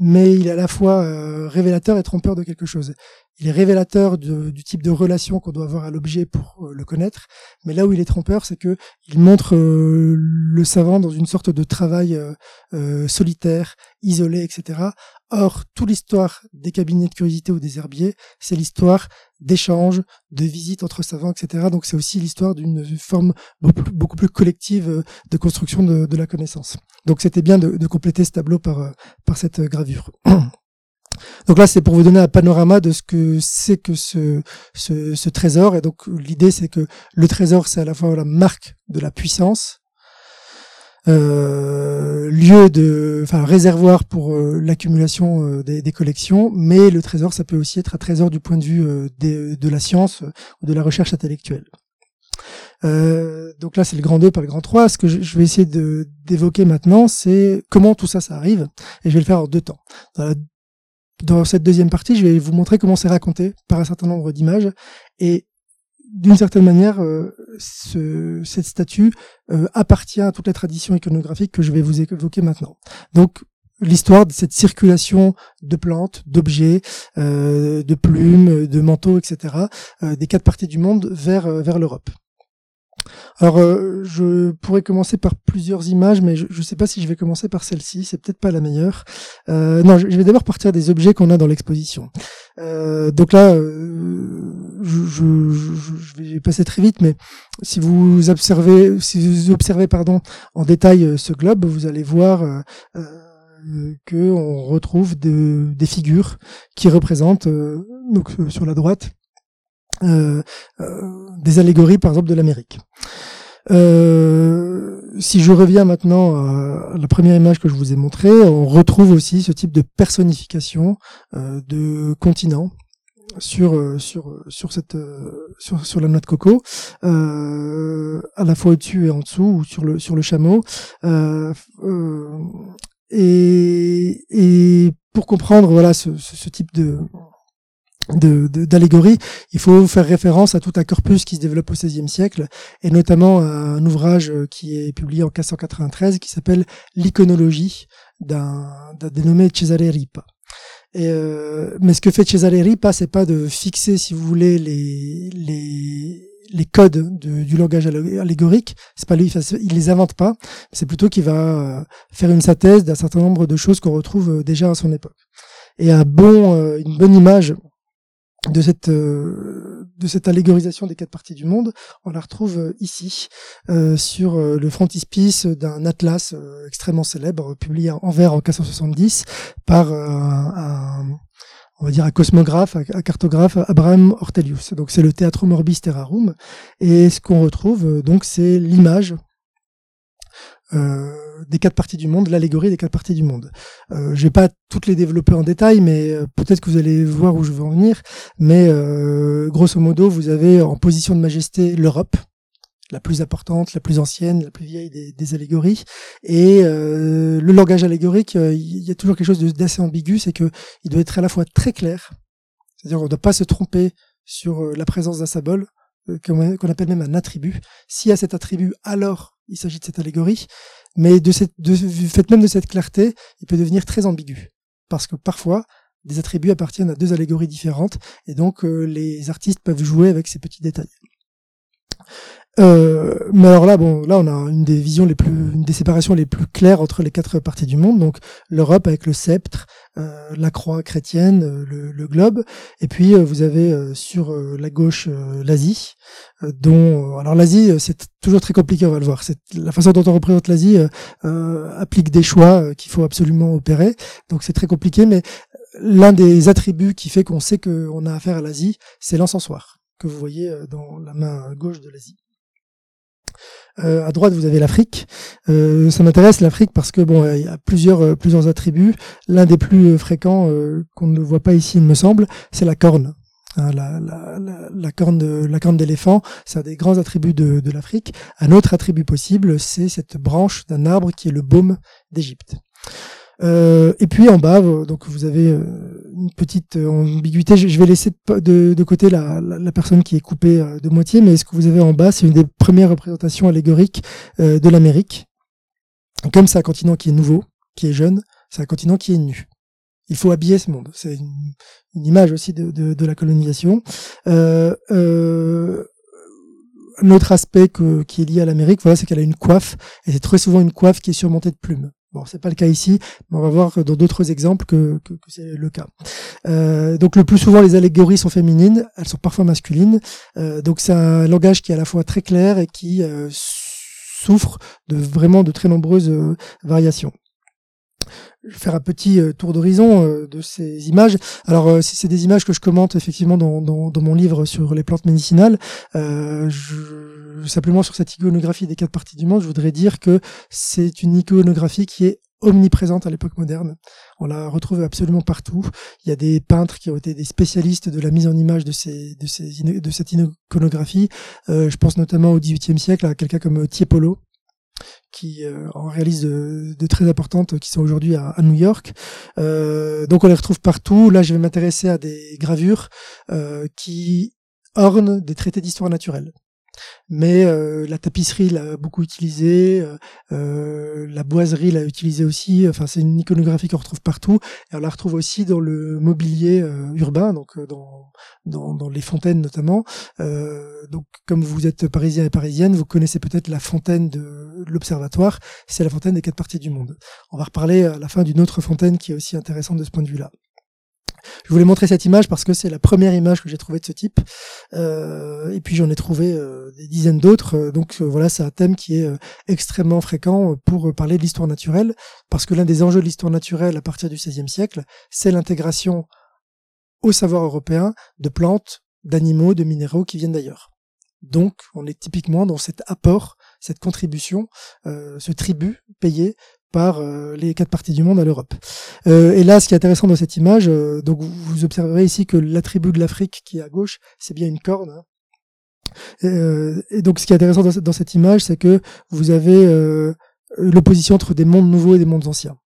mais il est à la fois euh, révélateur et trompeur de quelque chose il est révélateur du type de relation qu'on doit avoir à l'objet pour euh, le connaître. Mais là où il est trompeur, c'est que il montre euh, le savant dans une sorte de travail euh, solitaire, isolé, etc. Or, toute l'histoire des cabinets de curiosité ou des herbiers, c'est l'histoire d'échanges, de visites entre savants, etc. Donc c'est aussi l'histoire d'une forme beaucoup plus collective de construction de, la connaissance. Donc c'était bien de, compléter ce tableau par cette gravure. Donc là, c'est pour vous donner un panorama de ce que c'est que ce, trésor. Et donc l'idée, c'est que le trésor, c'est à la fois la marque de la puissance, euh, lieu de, enfin réservoir pour euh, l'accumulation euh, des, collections, mais le trésor, ça peut aussi être un trésor du point de vue euh, de la science ou de la recherche intellectuelle. donc là, c'est le grand 2 par le grand 3. Ce que je, vais essayer d'évoquer maintenant, c'est comment tout ça, ça arrive. Et je vais le faire en deux temps. Dans cette deuxième partie, je vais vous montrer comment c'est raconté par un certain nombre d'images et d'une certaine manière, euh, ce, cette statue euh, appartient à toute la tradition iconographique que je vais vous évoquer maintenant. Donc, l'histoire de cette circulation de plantes, d'objets, euh, de plumes, de manteaux, etc., des quatre parties du monde vers vers l'Europe. Alors, euh, je pourrais commencer par plusieurs images, mais je ne sais pas si je vais commencer par celle-ci. C'est peut-être pas la meilleure. Euh, non, je, vais d'abord partir des objets qu'on a dans l'exposition. Euh, donc là, je, je, vais passer très vite, mais si vous observez, si vous observez pardon en détail ce globe, vous allez voir que on retrouve des figures qui représentent donc sur la droite euh, euh, des allégories, par exemple, de l'Amérique. Euh, si je reviens maintenant à la première image que je vous ai montrée, on retrouve aussi ce type de personnification de continents sur sur sur cette sur sur la noix de coco à la fois au-dessus et en dessous ou sur le sur le chameau et et pour comprendre voilà ce, ce type de d'allégorie, il faut faire référence à tout un corpus qui se développe au XVIe siècle, et notamment à un ouvrage qui est publié en 1593 qui s'appelle L'iconologie d'un dénommé Cesare Ripa. Et euh, mais ce que fait Cesare Ripa, c'est pas de fixer, si vous voulez, les les les codes du langage allégorique. C'est pas lui, il les invente pas. C'est plutôt qu'il va euh, faire une synthèse d'un certain nombre de choses qu'on retrouve euh, déjà à son époque. Et un bon, une bonne image de cette euh, de cette allégorisation des quatre parties du monde, on la retrouve euh, ici euh, sur le frontispice d'un atlas extrêmement célèbre publié en vers en 1570 par un, on va dire un cosmographe, un cartographe, Abraham Ortelius. Donc c'est le Théâtre Morbis Terrarum et ce qu'on retrouve donc c'est l'image des quatre parties du monde, l'allégorie des quatre parties du monde. Euh, je vais pas toutes les développer en détail, mais euh, peut-être que vous allez voir où je veux en venir. Mais euh, grosso modo, vous avez en position de majesté l'Europe, la plus importante, la plus ancienne, la plus vieille des, allégories. Et euh, le langage allégorique, il y a toujours quelque chose d'assez ambigu, c'est que il doit être à la fois très clair, c'est-à-dire on ne doit pas se tromper sur la présence d'un symbole, qu'on appelle même un attribut. S'il y a cet attribut, alors il s'agit de cette allégorie, mais de cette, de, du fait même de cette clarté, il peut devenir très ambigu. Parce que parfois, des attributs appartiennent à deux allégories différentes, et donc euh, les artistes peuvent jouer avec ces petits détails. Euh, mais alors là, bon, là on a une des visions les plus, une des séparations les plus claires entre les quatre parties du monde. Donc l'Europe avec le sceptre, euh, la croix chrétienne, euh, le, le, globe, et puis euh, vous avez sur la gauche l'Asie, dont alors l'Asie c'est toujours très compliqué, on va le voir. C'est la façon dont on représente l'Asie applique des choix qu'il faut absolument opérer. Donc c'est très compliqué, mais l'un des attributs qui fait qu'on sait qu'on a affaire à l'Asie, c'est l'encensoir que vous voyez dans la main gauche de l'Asie. Euh, à droite, vous avez l'Afrique. Euh, ça m'intéresse l'Afrique parce que bon, il y a plusieurs euh, plusieurs attributs. L'un des plus euh, fréquents qu'on ne voit pas ici, il me semble, c'est la corne. Hein, la, corne de, la d'éléphant, c'est un des grands attributs de, de l'Afrique. Un autre attribut possible, c'est cette branche d'un arbre qui est le baume d'Égypte. Euh, et puis en bas, donc vous avez euh, une petite euh, ambiguïté. Je vais laisser de, côté la, personne qui est coupée de moitié, mais ce que vous avez en bas, c'est une des premières représentations allégoriques de l'Amérique. Comme c'est un continent qui est nouveau, qui est jeune, c'est un continent qui est nu. Il faut habiller ce monde. C'est une, image aussi de, la colonisation. Euh, euh, un autre aspect qui est lié à l'Amérique, voilà, c'est qu'elle a une coiffe, et c'est très souvent une coiffe qui est surmontée de plumes. Bon, c'est pas le cas ici, mais on va voir dans d'autres exemples que, que, que c'est le cas. Euh, donc le plus souvent, les allégories sont féminines, elles sont parfois masculines. Euh, donc c'est un langage qui est à la fois très clair et qui euh, souffre de vraiment de très nombreuses euh, variations. Faire un petit euh, tour d'horizon euh, de ces images. Alors, c'est des images que je commente effectivement dans, dans, mon livre sur les plantes médicinales. Je, simplement sur cette iconographie des quatre parties du monde, je voudrais dire que c'est une iconographie qui est omniprésente à l'époque moderne. On la retrouve absolument partout. Il y a des peintres qui ont été des spécialistes de la mise en image de, ces, de, ces, de cette iconographie. Euh, je pense notamment au XVIIIe siècle à quelqu'un comme Tiepolo, qui euh, en réalise de, très importantes, qui sont aujourd'hui à, à, New York. Euh, donc on les retrouve partout. Là, je vais m'intéresser à des gravures euh, qui ornent des traités d'histoire naturelle mais euh, la tapisserie l'a beaucoup utilisé, euh, euh, la boiserie l'a utilisé aussi. Enfin, c'est une iconographie qu'on retrouve partout. Et on la retrouve aussi dans le mobilier urbain, donc dans, dans, dans les fontaines notamment. donc, comme vous êtes parisien et parisienne, vous connaissez peut-être la fontaine de l'observatoire. C'est la fontaine des quatre parties du monde. On va reparler à la fin d'une autre fontaine qui est aussi intéressante de ce point de vue-là. Je voulais montrer cette image parce que c'est la première image que j'ai trouvée de ce type. Euh, et puis j'en ai trouvé euh, des dizaines d'autres. Euh, donc voilà, c'est un thème qui est extrêmement fréquent pour parler de l'histoire naturelle, parce que l'un des enjeux de l'histoire naturelle à partir du XVIe siècle, c'est l'intégration au savoir européen de plantes, d'animaux, de minéraux qui viennent d'ailleurs. Donc on est typiquement dans cet apport, cette contribution, ce tribut payé par les quatre parties du monde à l'Europe. et là, ce qui est intéressant dans cette image, donc vous observerez ici que l'attribut de l'Afrique qui est à gauche, c'est bien une corne. Hein. Et, donc, ce qui est intéressant dans, cette image, c'est que vous avez l'opposition entre des mondes nouveaux et des mondes anciens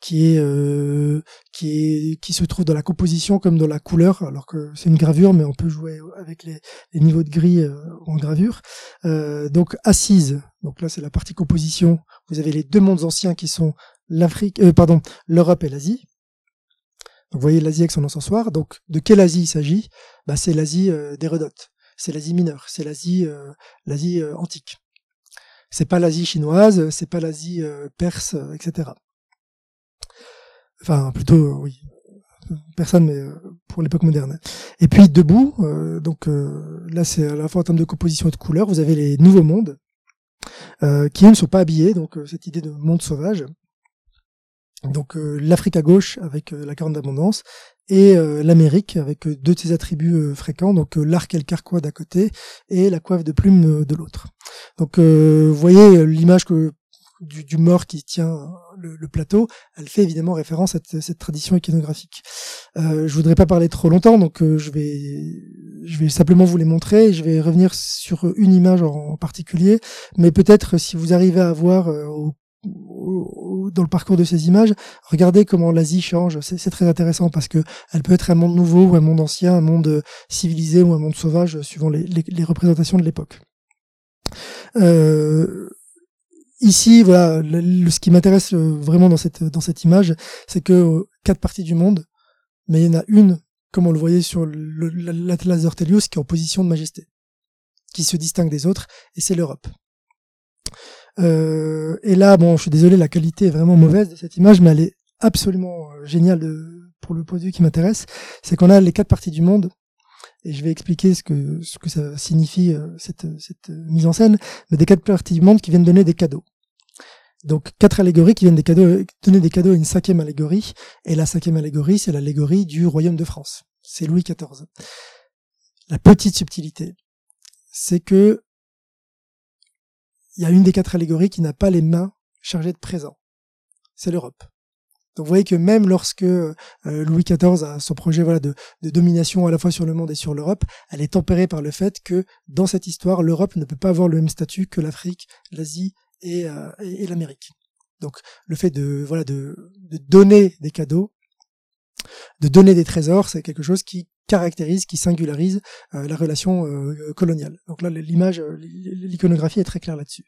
qui est euh, qui est qui se trouve dans la composition comme dans la couleur alors que c'est une gravure mais on peut jouer avec les, les niveaux de gris euh, en gravure. Euh, donc assise. Donc là c'est la partie composition. Vous avez les deux mondes anciens qui sont l'Afrique euh, pardon l'Europe et l'Asie. Vous voyez l'Asie avec son encensoir. Donc de quelle Asie il s'agit? Bah c'est l'Asie euh, d'Hérodote c'est l'Asie mineure. C'est l'Asie l'Asie antique. C'est pas l'Asie chinoise c'est pas l'Asie perse etc Enfin, plutôt, euh, oui, personne, mais euh, pour l'époque moderne. Et puis debout, euh, donc là c'est à la fois en termes de composition et de couleur, vous avez les nouveaux mondes qui ne sont pas habillés, donc cette idée de monde sauvage. Donc l'Afrique à gauche avec la corne d'abondance et l'Amérique avec deux de ses attributs fréquents, donc l'arc et le carquois d'un côté et la coiffe de plume de l'autre. Donc vous voyez l'image que du, mort qui tient le, plateau, elle fait évidemment référence à cette, tradition iconographique. Euh, je voudrais pas parler trop longtemps, donc euh, je vais simplement vous les montrer. Je vais revenir sur une image en, particulier, mais peut-être si vous arrivez à voir euh, dans le parcours de ces images, regardez comment l'Asie change. C'est très intéressant parce que elle peut être un monde nouveau ou un monde ancien, un monde civilisé ou un monde sauvage, suivant les représentations de l'époque. Euh, ici, voilà, le, ce qui m'intéresse euh, vraiment dans cette dans cette image, c'est que euh, quatre parties du monde, mais il y en a une, comme on le voyait sur l'Atlas d'Ortelius, qui est en position de majesté, qui se distingue des autres, et c'est l'Europe. Euh, et là, bon, je suis désolé, la qualité est vraiment mauvaise de cette image, mais elle est absolument euh, géniale de, pour le point de vue qui m'intéresse. C'est qu'on a les quatre parties du monde et je vais expliquer ce que ce que ça signifie euh, cette, cette mise en scène, mais des quatre parties du monde qui viennent donner des cadeaux. Donc quatre allégories qui viennent des cadeaux, donner des cadeaux à une cinquième allégorie, et la cinquième allégorie, c'est l'allégorie du royaume de France. C'est Louis XIV. La petite subtilité, c'est que il y a une des quatre allégories qui n'a pas les mains chargées de présents. C'est l'Europe. Donc vous voyez que même lorsque euh, Louis XIV a son projet voilà, de, domination à la fois sur le monde et sur l'Europe, elle est tempérée par le fait que dans cette histoire, l'Europe ne peut pas avoir le même statut que l'Afrique, l'Asie et, euh, l'Amérique. Donc le fait de voilà de donner des cadeaux, de donner des trésors, c'est quelque chose qui caractérise, qui singularise euh, la relation euh, coloniale. Donc là, l'image, euh, l'iconographie est très claire là-dessus.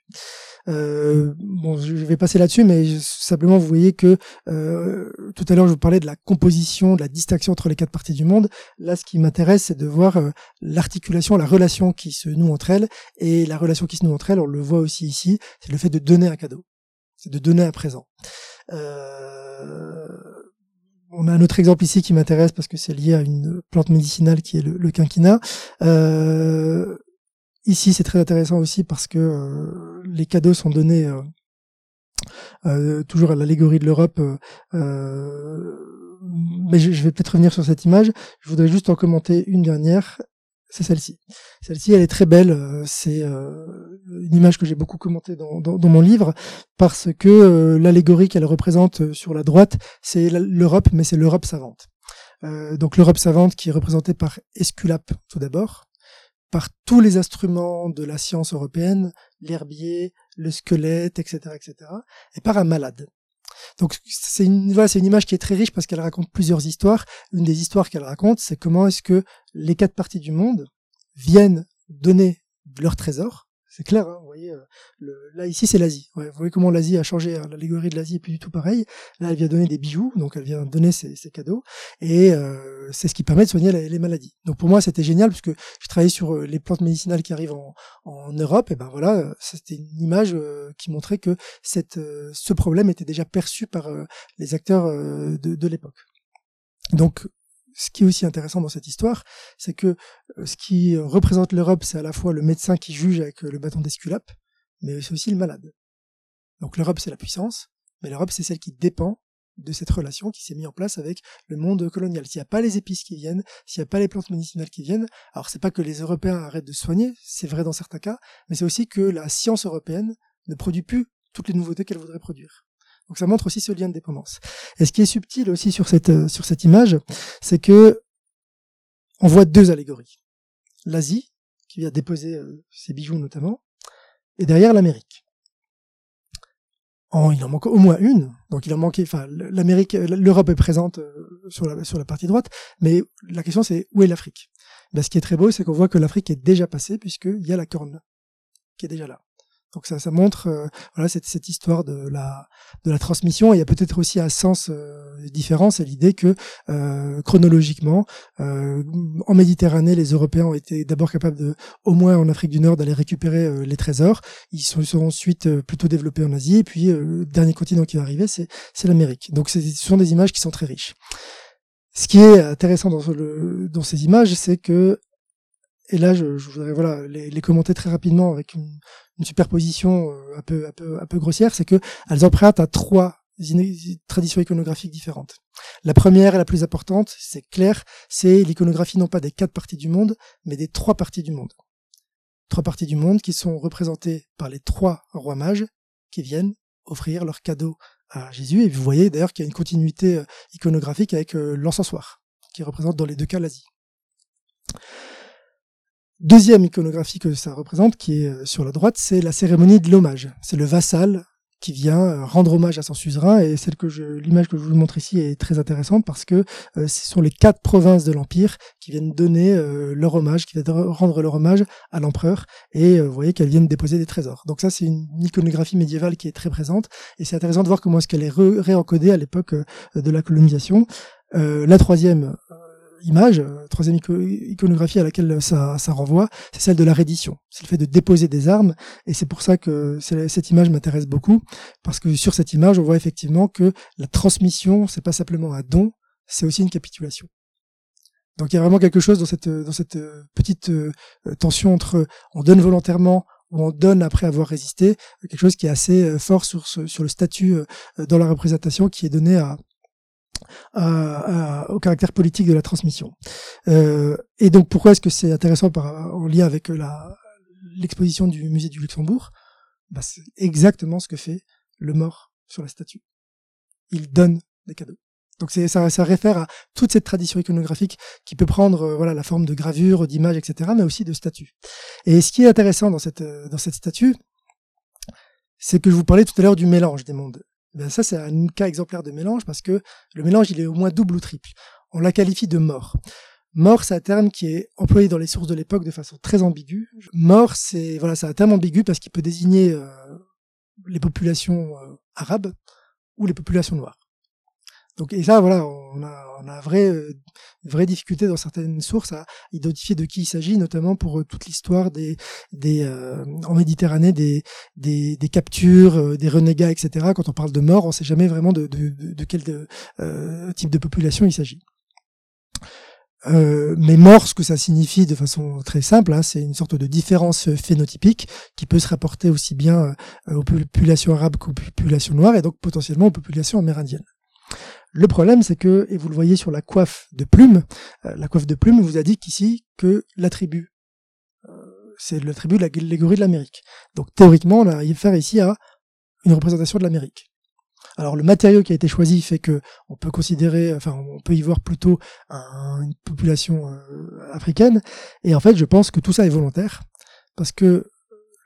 bon, je vais passer là-dessus, mais simplement vous voyez que tout à l'heure je vous parlais de la composition, de la distinction entre les quatre parties du monde. Là, ce qui m'intéresse, c'est de voir l'articulation, la relation qui se noue entre elles, et la relation qui se noue entre elles, on le voit aussi ici, c'est le fait de donner un cadeau, c'est de donner un présent. Euh, on a un autre exemple ici qui m'intéresse parce que c'est lié à une plante médicinale qui est le, quinquina. Euh, ici, c'est très intéressant aussi parce que euh, les cadeaux sont donnés euh, euh toujours à l'allégorie de l'Europe. Euh, mais je vais peut-être revenir sur cette image. Je voudrais juste en commenter une dernière c'est celle-ci. Celle-ci, elle est très belle. Euh, c'est euh, une image que j'ai beaucoup commentée dans, dans, mon livre parce que euh, l'allégorie qu'elle représente sur la droite, c'est l'Europe, mais c'est l'Europe savante. donc l'Europe savante qui est représentée par Esculape tout d'abord, par tous les instruments de la science européenne, l'herbier, le squelette, etc., etc., et par un malade. Donc c'est une, voilà, c'est une image qui est très riche parce qu'elle raconte plusieurs histoires. Une des histoires qu'elle raconte, c'est comment est-ce que les quatre parties du monde viennent donner leur trésor c'est clair, hein, vous voyez, euh, là ici c'est l'Asie. Vous voyez comment l'Asie a changé, hein, l'allégorie de l'Asie est plus du tout pareil. Là elle vient donner des bijoux, donc elle vient donner ses, cadeaux, et euh, c'est ce qui permet de soigner les, maladies. Donc pour moi c'était génial parce que je travaillais sur euh, les plantes médicinales qui arrivent en, Europe, et ben voilà, c'était une image qui montrait que ce problème était déjà perçu par les acteurs de, de l'époque. Donc ce qui est aussi intéressant dans cette histoire, c'est que euh, ce qui représente l'Europe, c'est à la fois le médecin qui juge avec euh, le bâton d'Esculape, mais c'est aussi le malade. Donc l'Europe, c'est la puissance, mais l'Europe, c'est celle qui dépend de cette relation qui s'est mise en place avec le monde colonial. S'il n'y a pas les épices qui viennent, s'il n'y a pas les plantes médicinales qui viennent, alors c'est pas que les Européens arrêtent de soigner, c'est vrai dans certains cas, mais c'est aussi que la science européenne ne produit plus toutes les nouveautés qu'elle voudrait produire. Donc ça montre aussi ce lien de dépendance. Et ce qui est subtil aussi sur cette, sur cette image, c'est que on voit deux allégories. L'Asie, qui vient déposer ses bijoux notamment, et derrière l'Amérique. Oh, il en manque au moins une. Donc il en manquait. Enfin, l'Amérique, l'Europe est présente euh, sur la sur la partie droite, mais la question c'est où est l'Afrique? Ben, Ce qui est très beau, c'est qu'on voit que l'Afrique est déjà passée puisqu'il y a la corne qui est déjà là. Donc ça, ça montre euh, voilà cette, cette histoire de la de la transmission. Et il y a peut-être aussi un sens euh, différent, c'est l'idée que euh, chronologiquement, euh, en Méditerranée, les Européens ont été d'abord capables de, au moins en Afrique du Nord, d'aller récupérer les trésors. Ils sont, sont ensuite plutôt développés en Asie. Et puis le dernier continent qui va arriver, c'est c'est l'Amérique. Donc ce sont des images qui sont très riches. Ce qui est intéressant dans, le, dans ces images, c'est que et là, je, je voudrais voilà les, les, commenter très rapidement avec une, une superposition euh, un peu, un peu, un peu grossière, c'est que elles empruntent à trois traditions iconographiques différentes. La première et la plus importante, c'est clair, c'est l'iconographie non pas des quatre parties du monde, mais des trois parties du monde. Trois parties du monde qui sont représentées par les trois rois mages qui viennent offrir leurs cadeaux à Jésus. Et vous voyez d'ailleurs qu'il y a une continuité euh, iconographique avec euh, l'encensoir, qui représente dans les deux cas l'Asie. Deuxième iconographie que ça représente, qui est euh, sur la droite, c'est la cérémonie de l'hommage. C'est le vassal qui vient euh, rendre hommage à son suzerain et celle que je, l'image que je vous montre ici est très intéressante parce que euh, ce sont les quatre provinces de l'empire qui viennent donner leur hommage, qui viennent rendre leur hommage à l'empereur et vous voyez qu'elles viennent déposer des trésors. Donc ça c'est une iconographie médiévale qui est très présente et c'est intéressant de voir comment est-ce qu'elle est réencodée à l'époque de la colonisation. la troisième image, euh, troisième iconographie à laquelle ça, ça renvoie, c'est celle de la reddition. C'est le fait de déposer des armes, et c'est pour ça que cette image m'intéresse beaucoup, parce que sur cette image, on voit effectivement que la transmission, c'est pas simplement un don, c'est aussi une capitulation. Donc il y a vraiment quelque chose dans cette, dans cette euh, petite euh, tension entre on donne volontairement ou on donne après avoir résisté, quelque chose qui est assez fort sur, sur le statut dans la représentation qui est donné à, au caractère politique de la transmission. Euh, et donc pourquoi est-ce que c'est intéressant par, en lien avec la, l'exposition du musée du Luxembourg? Bah, C'est exactement ce que fait le mort sur la statue. Il donne des cadeaux. Donc c'est, ça, ça réfère à toute cette tradition iconographique qui peut prendre euh, voilà la forme de gravure, d'image, etc., mais aussi de statue. Et ce qui est intéressant dans cette dans cette statue, c'est que je vous parlais tout à l'heure du mélange des mondes. Ben ça, c'est un cas exemplaire de mélange parce que le mélange, il est au moins double ou triple. On la qualifie de mort. Mort, c'est un terme qui est employé dans les sources de l'époque de façon très ambiguë. Mort, c'est voilà, un terme ambigu parce qu'il peut désigner euh, les populations euh, arabes ou les populations noires. Donc et ça, voilà, on a, on a vraie, euh, difficulté dans certaines sources à identifier de qui il s'agit, notamment pour euh, toute l'histoire des, des euh, en Méditerranée des, des, des captures, des renégats, etc. Quand on parle de mort, on sait jamais vraiment de, de, de, quel type de population il s'agit. mais mort, ce que ça signifie de façon très simple, hein, c'est une sorte de différence phénotypique qui peut se rapporter aussi bien aux populations arabes qu'aux populations noires et donc potentiellement aux populations amérindiennes. Le problème, c'est que, et vous le voyez sur la coiffe de plume, euh, la coiffe de plume vous indique ici que l'attribut, euh, c'est l'attribut de l'allégorie de l'Amérique. Donc théoriquement, on a affaire ici à une représentation de l'Amérique. Alors le matériau qui a été choisi fait que on peut considérer, enfin on peut y voir plutôt une population euh, africaine. Et en fait, je pense que tout ça est volontaire parce que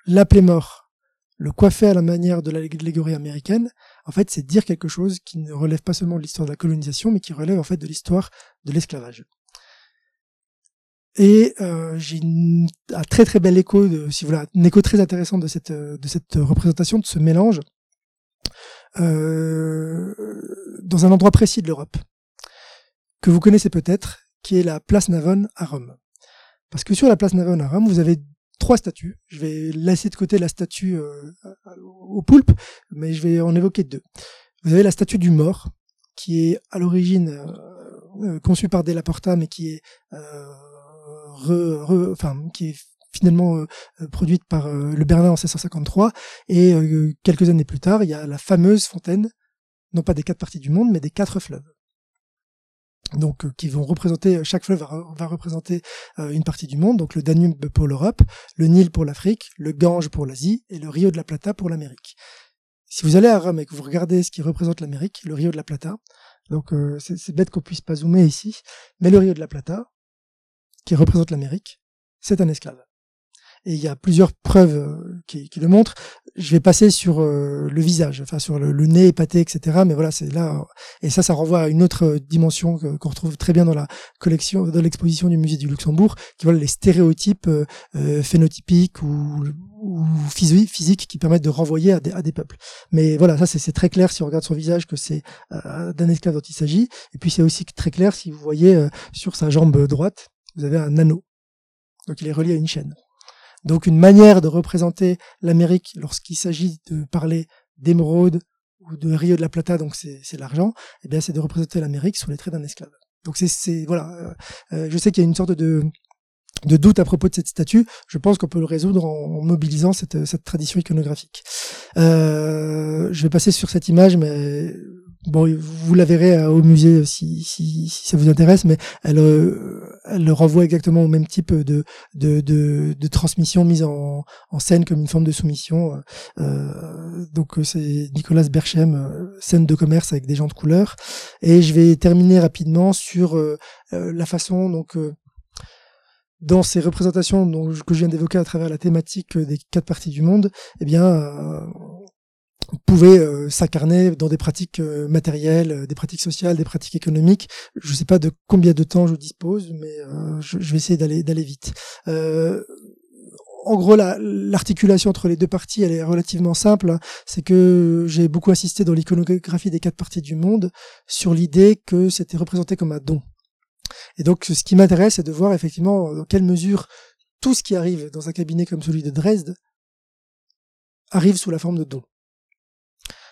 l'appeler mort, le coiffer à la manière de l'allégorie américaine, en fait, c'est dire quelque chose qui ne relève pas seulement de l'histoire de la colonisation, mais qui relève en fait de l'histoire de l'esclavage. Et euh, j'ai un très très bel écho, de, si vous voulez, un écho très intéressant de cette de cette représentation, de ce mélange, euh, dans un endroit précis de l'Europe que vous connaissez peut-être, qui est la place Navone à Rome. Parce que sur la place Navone à Rome, vous avez trois statues. Je vais laisser de côté la statue euh, au poulpe, mais je vais en évoquer deux. Vous avez la statue du mort, qui est à l'origine euh, euh, conçue par Delaporta, mais qui est, re, enfin, qui est finalement produite par le Berlin en 1653. Et quelques années plus tard, il y a la fameuse fontaine, non pas des quatre parties du monde, mais des quatre fleuves donc euh, qui vont représenter chaque fleuve va, représenter euh, une partie du monde. Donc le Danube pour l'Europe le Nil pour l'Afrique le Gange pour l'Asie et le Rio de la Plata pour l'Amérique. Si vous allez à Rome et que vous regardez ce qui représente l'Amérique, le Rio de la Plata, donc euh, c'est bête qu'on puisse pas zoomer ici, mais le Rio de la Plata, qui représente l'Amérique, c'est un esclave et il y a plusieurs preuves euh, qui, qui le montrent. Je vais passer sur euh, le visage, enfin sur le, nez épaté, etc. Mais voilà, c'est là, et ça, ça renvoie à une autre dimension qu'on retrouve très bien dans la collection, dans l'exposition du musée du Luxembourg, qui voit les stéréotypes euh, phénotypiques ou, ou physiques qui permettent de renvoyer à des, à des peuples. Mais voilà, ça c'est très clair si on regarde son visage que c'est d'un esclave dont il s'agit. Et puis c'est aussi très clair si vous voyez sur sa jambe droite, vous avez un anneau. Donc il est relié à une chaîne. Donc une manière de représenter l'Amérique lorsqu'il s'agit de parler d'émeraude ou de Rio de la Plata, donc c'est l'argent, eh bien c'est de représenter l'Amérique sous les traits d'un esclave. Donc c'est voilà, euh, euh, je sais qu'il y a une sorte de de doute à propos de cette statue, je pense qu'on peut le résoudre en, mobilisant cette, cette tradition iconographique. Euh, je vais passer sur cette image, mais bon, vous la verrez euh, au musée euh, si, si, si ça vous intéresse, mais elle, euh, elle renvoie exactement au même type de, de, de, de transmission mise en, scène comme une forme de soumission. Euh, donc c'est Nicolas Berchem, scène de commerce avec des gens de couleur. Et je vais terminer rapidement sur la façon donc dans ces représentations que je viens d'évoquer à travers la thématique des quatre parties du monde, eh bien, pouvait euh, s'incarner dans des pratiques euh, matérielles, euh, des pratiques sociales, des pratiques économiques. Je ne sais pas de combien de temps je dispose, mais je, vais essayer d'aller vite. en gros, l'articulation entre les deux parties, elle est relativement simple. C'est que j'ai beaucoup insisté dans l'iconographie des quatre parties du monde sur l'idée que c'était représenté comme un don. Et donc, ce qui m'intéresse, c'est de voir effectivement dans quelle mesure tout ce qui arrive dans un cabinet comme celui de Dresde arrive sous la forme de don.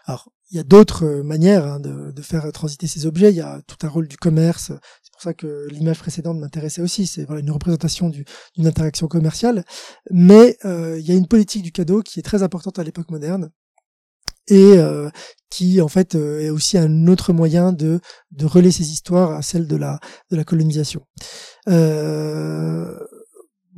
Alors, il y a d'autres euh, manières hein, de, de, faire transiter ces objets. Il y a tout un rôle du commerce. C'est pour ça que l'image précédente m'intéressait aussi. C'est voilà, une représentation d'une interaction commerciale. Mais euh, il y a une politique du cadeau qui est très importante à l'époque moderne et euh, qui en fait est aussi un autre moyen de, de relayer ces histoires à celle de la, de la colonisation. Euh,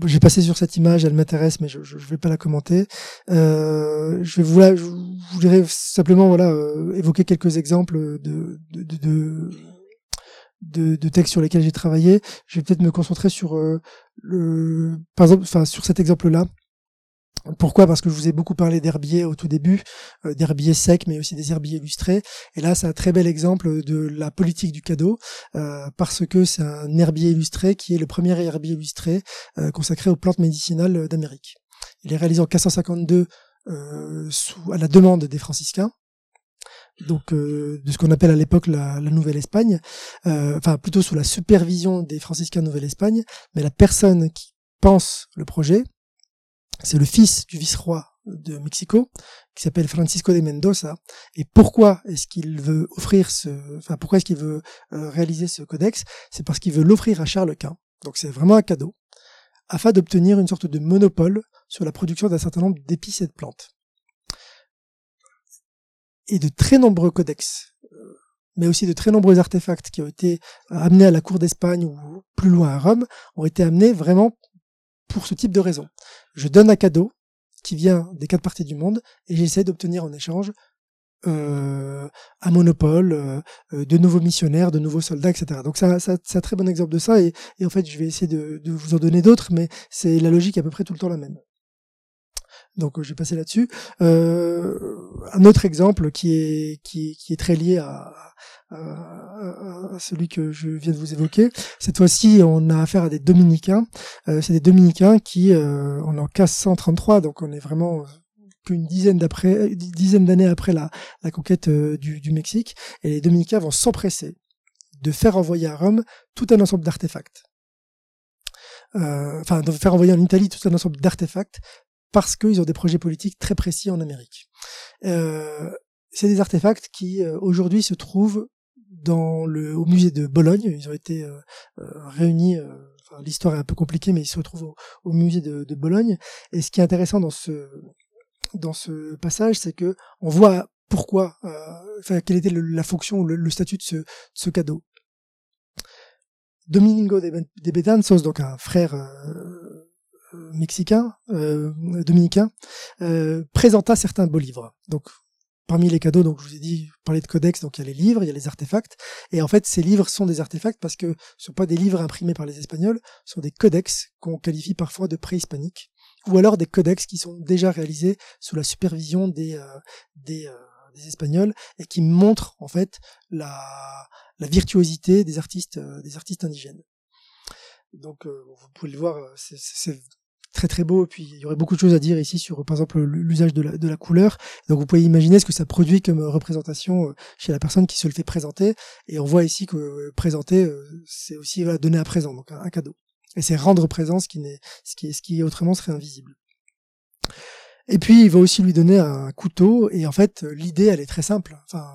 j'ai passé sur cette image, elle m'intéresse, mais je ne vais pas la commenter. Euh, je vais vous, la, je voudrais simplement voilà euh, évoquer quelques exemples de de, de, de, de textes sur lesquels j'ai travaillé. Je vais peut-être me concentrer sur euh, le, par exemple, enfin sur cet exemple-là, pourquoi? Parce que je vous ai beaucoup parlé d'herbiers au tout début, euh, d'herbiers secs, mais aussi des herbiers illustrés. Et là, c'est un très bel exemple de la politique du cadeau, euh, parce que c'est un herbier illustré qui est le premier herbier illustré euh, consacré aux plantes médicinales d'Amérique. Il est réalisé en 1552 sous, à la demande des franciscains donc de ce qu'on appelle à l'époque la, la Nouvelle-Espagne, enfin plutôt sous la supervision des franciscains Nouvelle-Espagne, mais la personne qui pense le projet, c'est le fils du vice-roi de Mexico, qui s'appelle Francisco de Mendoza. Et pourquoi est-ce qu'il veut offrir ce, enfin, pourquoi est-ce qu'il veut euh, réaliser ce codex? C'est parce qu'il veut l'offrir à Charles Quint. Donc c'est vraiment un cadeau, afin d'obtenir une sorte de monopole sur la production d'un certain nombre d'épices et de plantes. Et de très nombreux codex, euh, mais aussi de très nombreux artefacts qui ont été amenés à la cour d'Espagne ou plus loin à Rome, ont été amenés vraiment pour ce type de raison. Je donne un cadeau qui vient des quatre parties du monde et j'essaie d'obtenir en échange euh, un monopole, euh, euh, de nouveaux missionnaires, de nouveaux soldats, etc. Donc c'est un très bon exemple de ça et, en fait je vais essayer de vous en donner d'autres, mais c'est la logique à peu près tout le temps la même. Donc je vais passer là-dessus. Euh, un autre exemple qui est qui, qui est très lié à, à, celui que je viens de vous évoquer. Cette fois-ci, on a affaire à des dominicains. Euh, c'est des dominicains qui, euh, on est en 1533, donc on est vraiment qu'une dizaine d'après, dizaine d'années après la, conquête euh, du, du Mexique, et les dominicains vont s'empresser de faire envoyer à Rome tout un ensemble d'artefacts. Euh, enfin, de faire envoyer en Italie tout un ensemble d'artefacts parce qu'ils ont des projets politiques très précis en Amérique. Euh, c'est des artefacts qui euh, aujourd'hui se trouvent dans le, au musée de Bologne. Ils ont été euh, euh, réunis. Enfin, L'histoire est un peu compliquée, mais ils se retrouvent au, au musée de, de, Bologne. Et ce qui est intéressant dans ce dans ce passage, c'est que on voit pourquoi, enfin, quelle était la fonction, le, le statut de ce, de ce cadeau. Domingo de Betanzos, donc un frère mexicain, euh, dominicain, euh, présenta certains beaux livres. Donc parmi les cadeaux, donc je vous ai dit, parler de codex, donc il y a les livres, il y a les artefacts, et en fait ces livres sont des artefacts parce que ce sont pas des livres imprimés par les Espagnols, ce sont des codex qu'on qualifie parfois de préhispaniques, ou alors des codex qui sont déjà réalisés sous la supervision des euh, des, euh, des, Espagnols et qui montrent en fait la, la virtuosité des artistes euh, des artistes indigènes. Donc vous pouvez le voir, c'est très très beau. Et puis il y aurait beaucoup de choses à dire ici sur par exemple l'usage de la, de la couleur. Donc vous pouvez imaginer ce que ça produit comme représentation euh, chez la personne qui se le fait présenter. Et on voit ici que euh, présenter, euh, c'est aussi donner à présent, donc un, cadeau. Et c'est rendre présent ce qui, n'est, ce, qui, ce qui autrement serait invisible. Et puis il va aussi lui donner un couteau. Et en fait l'idée elle est très simple. Enfin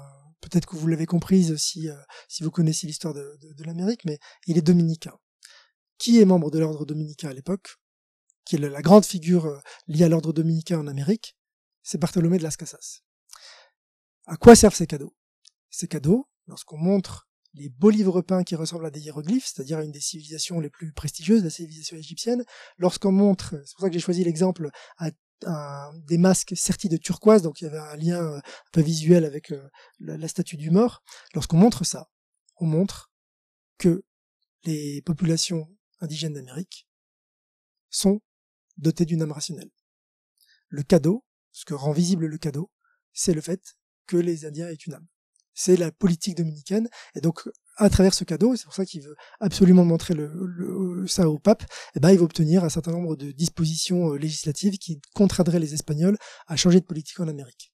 peut-être que vous l'avez comprise si, si vous connaissez l'histoire de, de, de l'Amérique, mais il est dominicain. Qui est membre de l'ordre dominicain à l'époque? Qui est la grande figure euh, liée à l'ordre dominicain en Amérique, c'est Bartholomé de las Casas. À quoi servent ces cadeaux? Ces cadeaux, lorsqu'on montre les beaux livres peints qui ressemblent à des hiéroglyphes, c'est-à-dire à une des civilisations les plus prestigieuses, la civilisation égyptienne, lorsqu'on montre, c'est pour ça que j'ai choisi l'exemple, à, des masques sertis de turquoise, donc il y avait un lien euh, un peu visuel avec euh, la statue du mort, lorsqu'on montre ça, on montre que les populations indigènes d'Amérique sont doté d'une âme rationnelle. Le cadeau, ce que rend visible le cadeau, c'est le fait que les Indiens aient une âme. C'est la politique dominicaine, et donc à travers ce cadeau, c'est pour ça qu'il veut absolument montrer le, ça au pape, eh ben, il va obtenir un certain nombre de dispositions euh, législatives qui contraindraient les Espagnols à changer de politique en Amérique.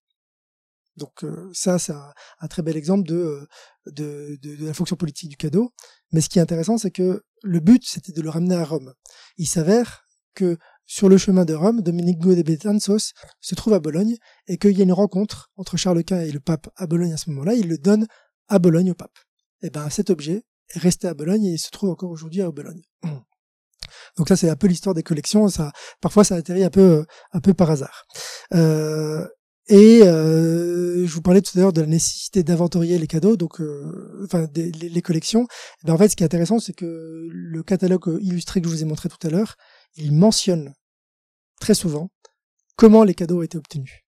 Donc euh, ça, c'est un, très bel exemple euh, de, de, de, la fonction politique du cadeau. Mais ce qui est intéressant, c'est que le but, c'était de le ramener à Rome. Il s'avère que sur le chemin de Rome, Domenico de Betanzos se trouve à Bologne et qu'il y a une rencontre entre Charles Quint et le pape à Bologne à ce moment-là. Il le donne à Bologne au pape. Et ben cet objet est resté à Bologne et il se trouve encore aujourd'hui à Bologne. Donc ça c'est un peu l'histoire des collections. Ça parfois ça atterrit un peu un peu par hasard. Euh, et euh, je vous parlais tout à l'heure de la nécessité d'inventorier les cadeaux, donc euh, enfin les, collections. Et ben, en fait, ce qui est intéressant, c'est que le catalogue illustré que je vous ai montré tout à l'heure, il mentionne très souvent comment les cadeaux été obtenus.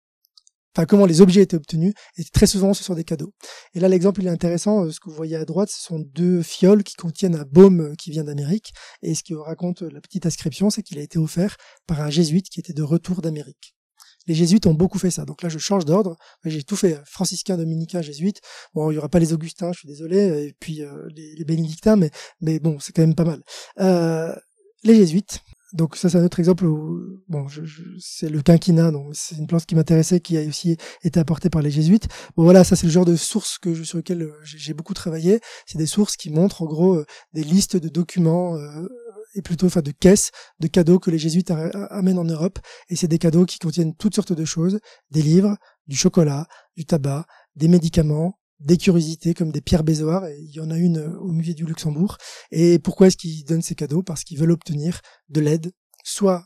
Enfin, comment les objets étaient obtenus, et très souvent ce sont des cadeaux. Et là, l'exemple il est intéressant, euh, ce que vous voyez à droite, ce sont deux fioles qui contiennent un baume euh, qui vient d'Amérique, et ce qui raconte la petite inscription, c'est qu'il a été offert par un jésuite qui était de retour d'Amérique. Les jésuites ont beaucoup fait ça. Donc là, je change d'ordre. J'ai tout fait. Franciscain, dominicain, jésuite. Bon, il y aura pas les Augustins, je suis désolé, et puis euh, les, bénédictins, mais mais bon, c'est quand même pas mal. Euh, les jésuites, donc ça c'est un autre exemple où bon je, c'est le quinquina donc c'est une plante qui m'intéressait qui a aussi été apportée par les jésuites. Bon voilà ça c'est le genre de sources que je, sur lesquelles euh, j'ai beaucoup travaillé. C'est des sources qui montrent en gros euh, des listes de documents euh, et plutôt enfin de caisses de cadeaux que les jésuites amènent en Europe. Et c'est des cadeaux qui contiennent toutes sortes de choses des livres du chocolat du tabac des médicaments des curiosités comme des pierres bézoires, et il y en a une euh, au musée du Luxembourg. Et pourquoi est-ce qu'ils donnent ces cadeaux? Parce qu'ils veulent obtenir de l'aide, soit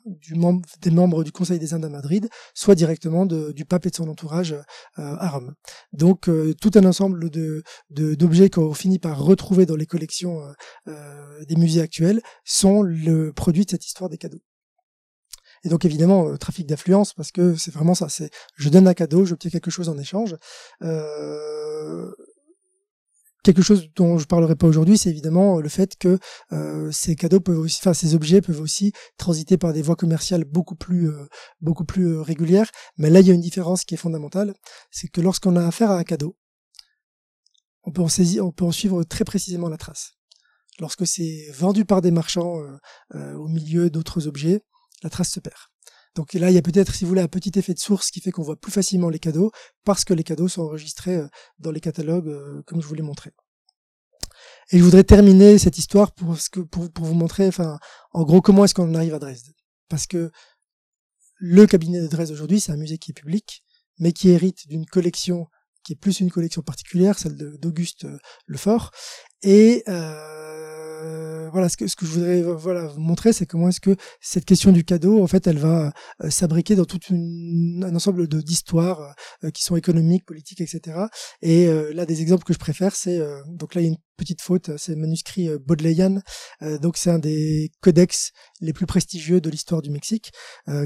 des membres du Conseil des Indes à Madrid, soit directement du pape et de son entourage euh, à Rome. Donc euh, tout un ensemble de d'objets qu'on finit par retrouver dans les collections des musées actuels sont le produit de cette histoire des cadeaux. Et donc évidemment, euh, trafic d'influence, parce que c'est vraiment ça, c'est je donne un cadeau, j'obtiens quelque chose en échange. Euh, quelque chose dont je parlerai pas aujourd'hui, c'est évidemment le fait que euh, ces cadeaux peuvent aussi, enfin ces objets peuvent aussi transiter par des voies commerciales beaucoup plus euh, beaucoup plus euh, régulières. Mais là, il y a une différence qui est fondamentale, c'est que lorsqu'on a affaire à un cadeau, on peut en saisir, on peut en suivre très précisément la trace. Lorsque c'est vendu par des marchands au milieu d'autres objets, la trace se perd. Donc là, il y a peut-être, si vous voulez, un petit effet de source qui fait qu'on voit plus facilement les cadeaux parce que les cadeaux sont enregistrés euh, dans les catalogues, euh, comme je vous l'ai montré. Et je voudrais terminer cette histoire pour, vous montrer, enfin, en gros, comment est-ce qu'on arrive à Dresde. Parce que le cabinet de Dresde aujourd'hui, c'est un musée qui est public, mais qui hérite d'une collection qui est plus une collection particulière, celle d'Auguste euh, Lefort. Et euh, voilà, ce que, ce que je voudrais voilà vous montrer, c'est comment est-ce que cette question du cadeau, en fait, elle va euh, s'abriquer dans tout un ensemble de d'histoires euh, qui sont économiques, politiques, etc. Et là, des exemples que je préfère, c'est donc là il y a une petite faute, c'est le manuscrit Bodleian, donc c'est un des codex les plus prestigieux de l'histoire du Mexique,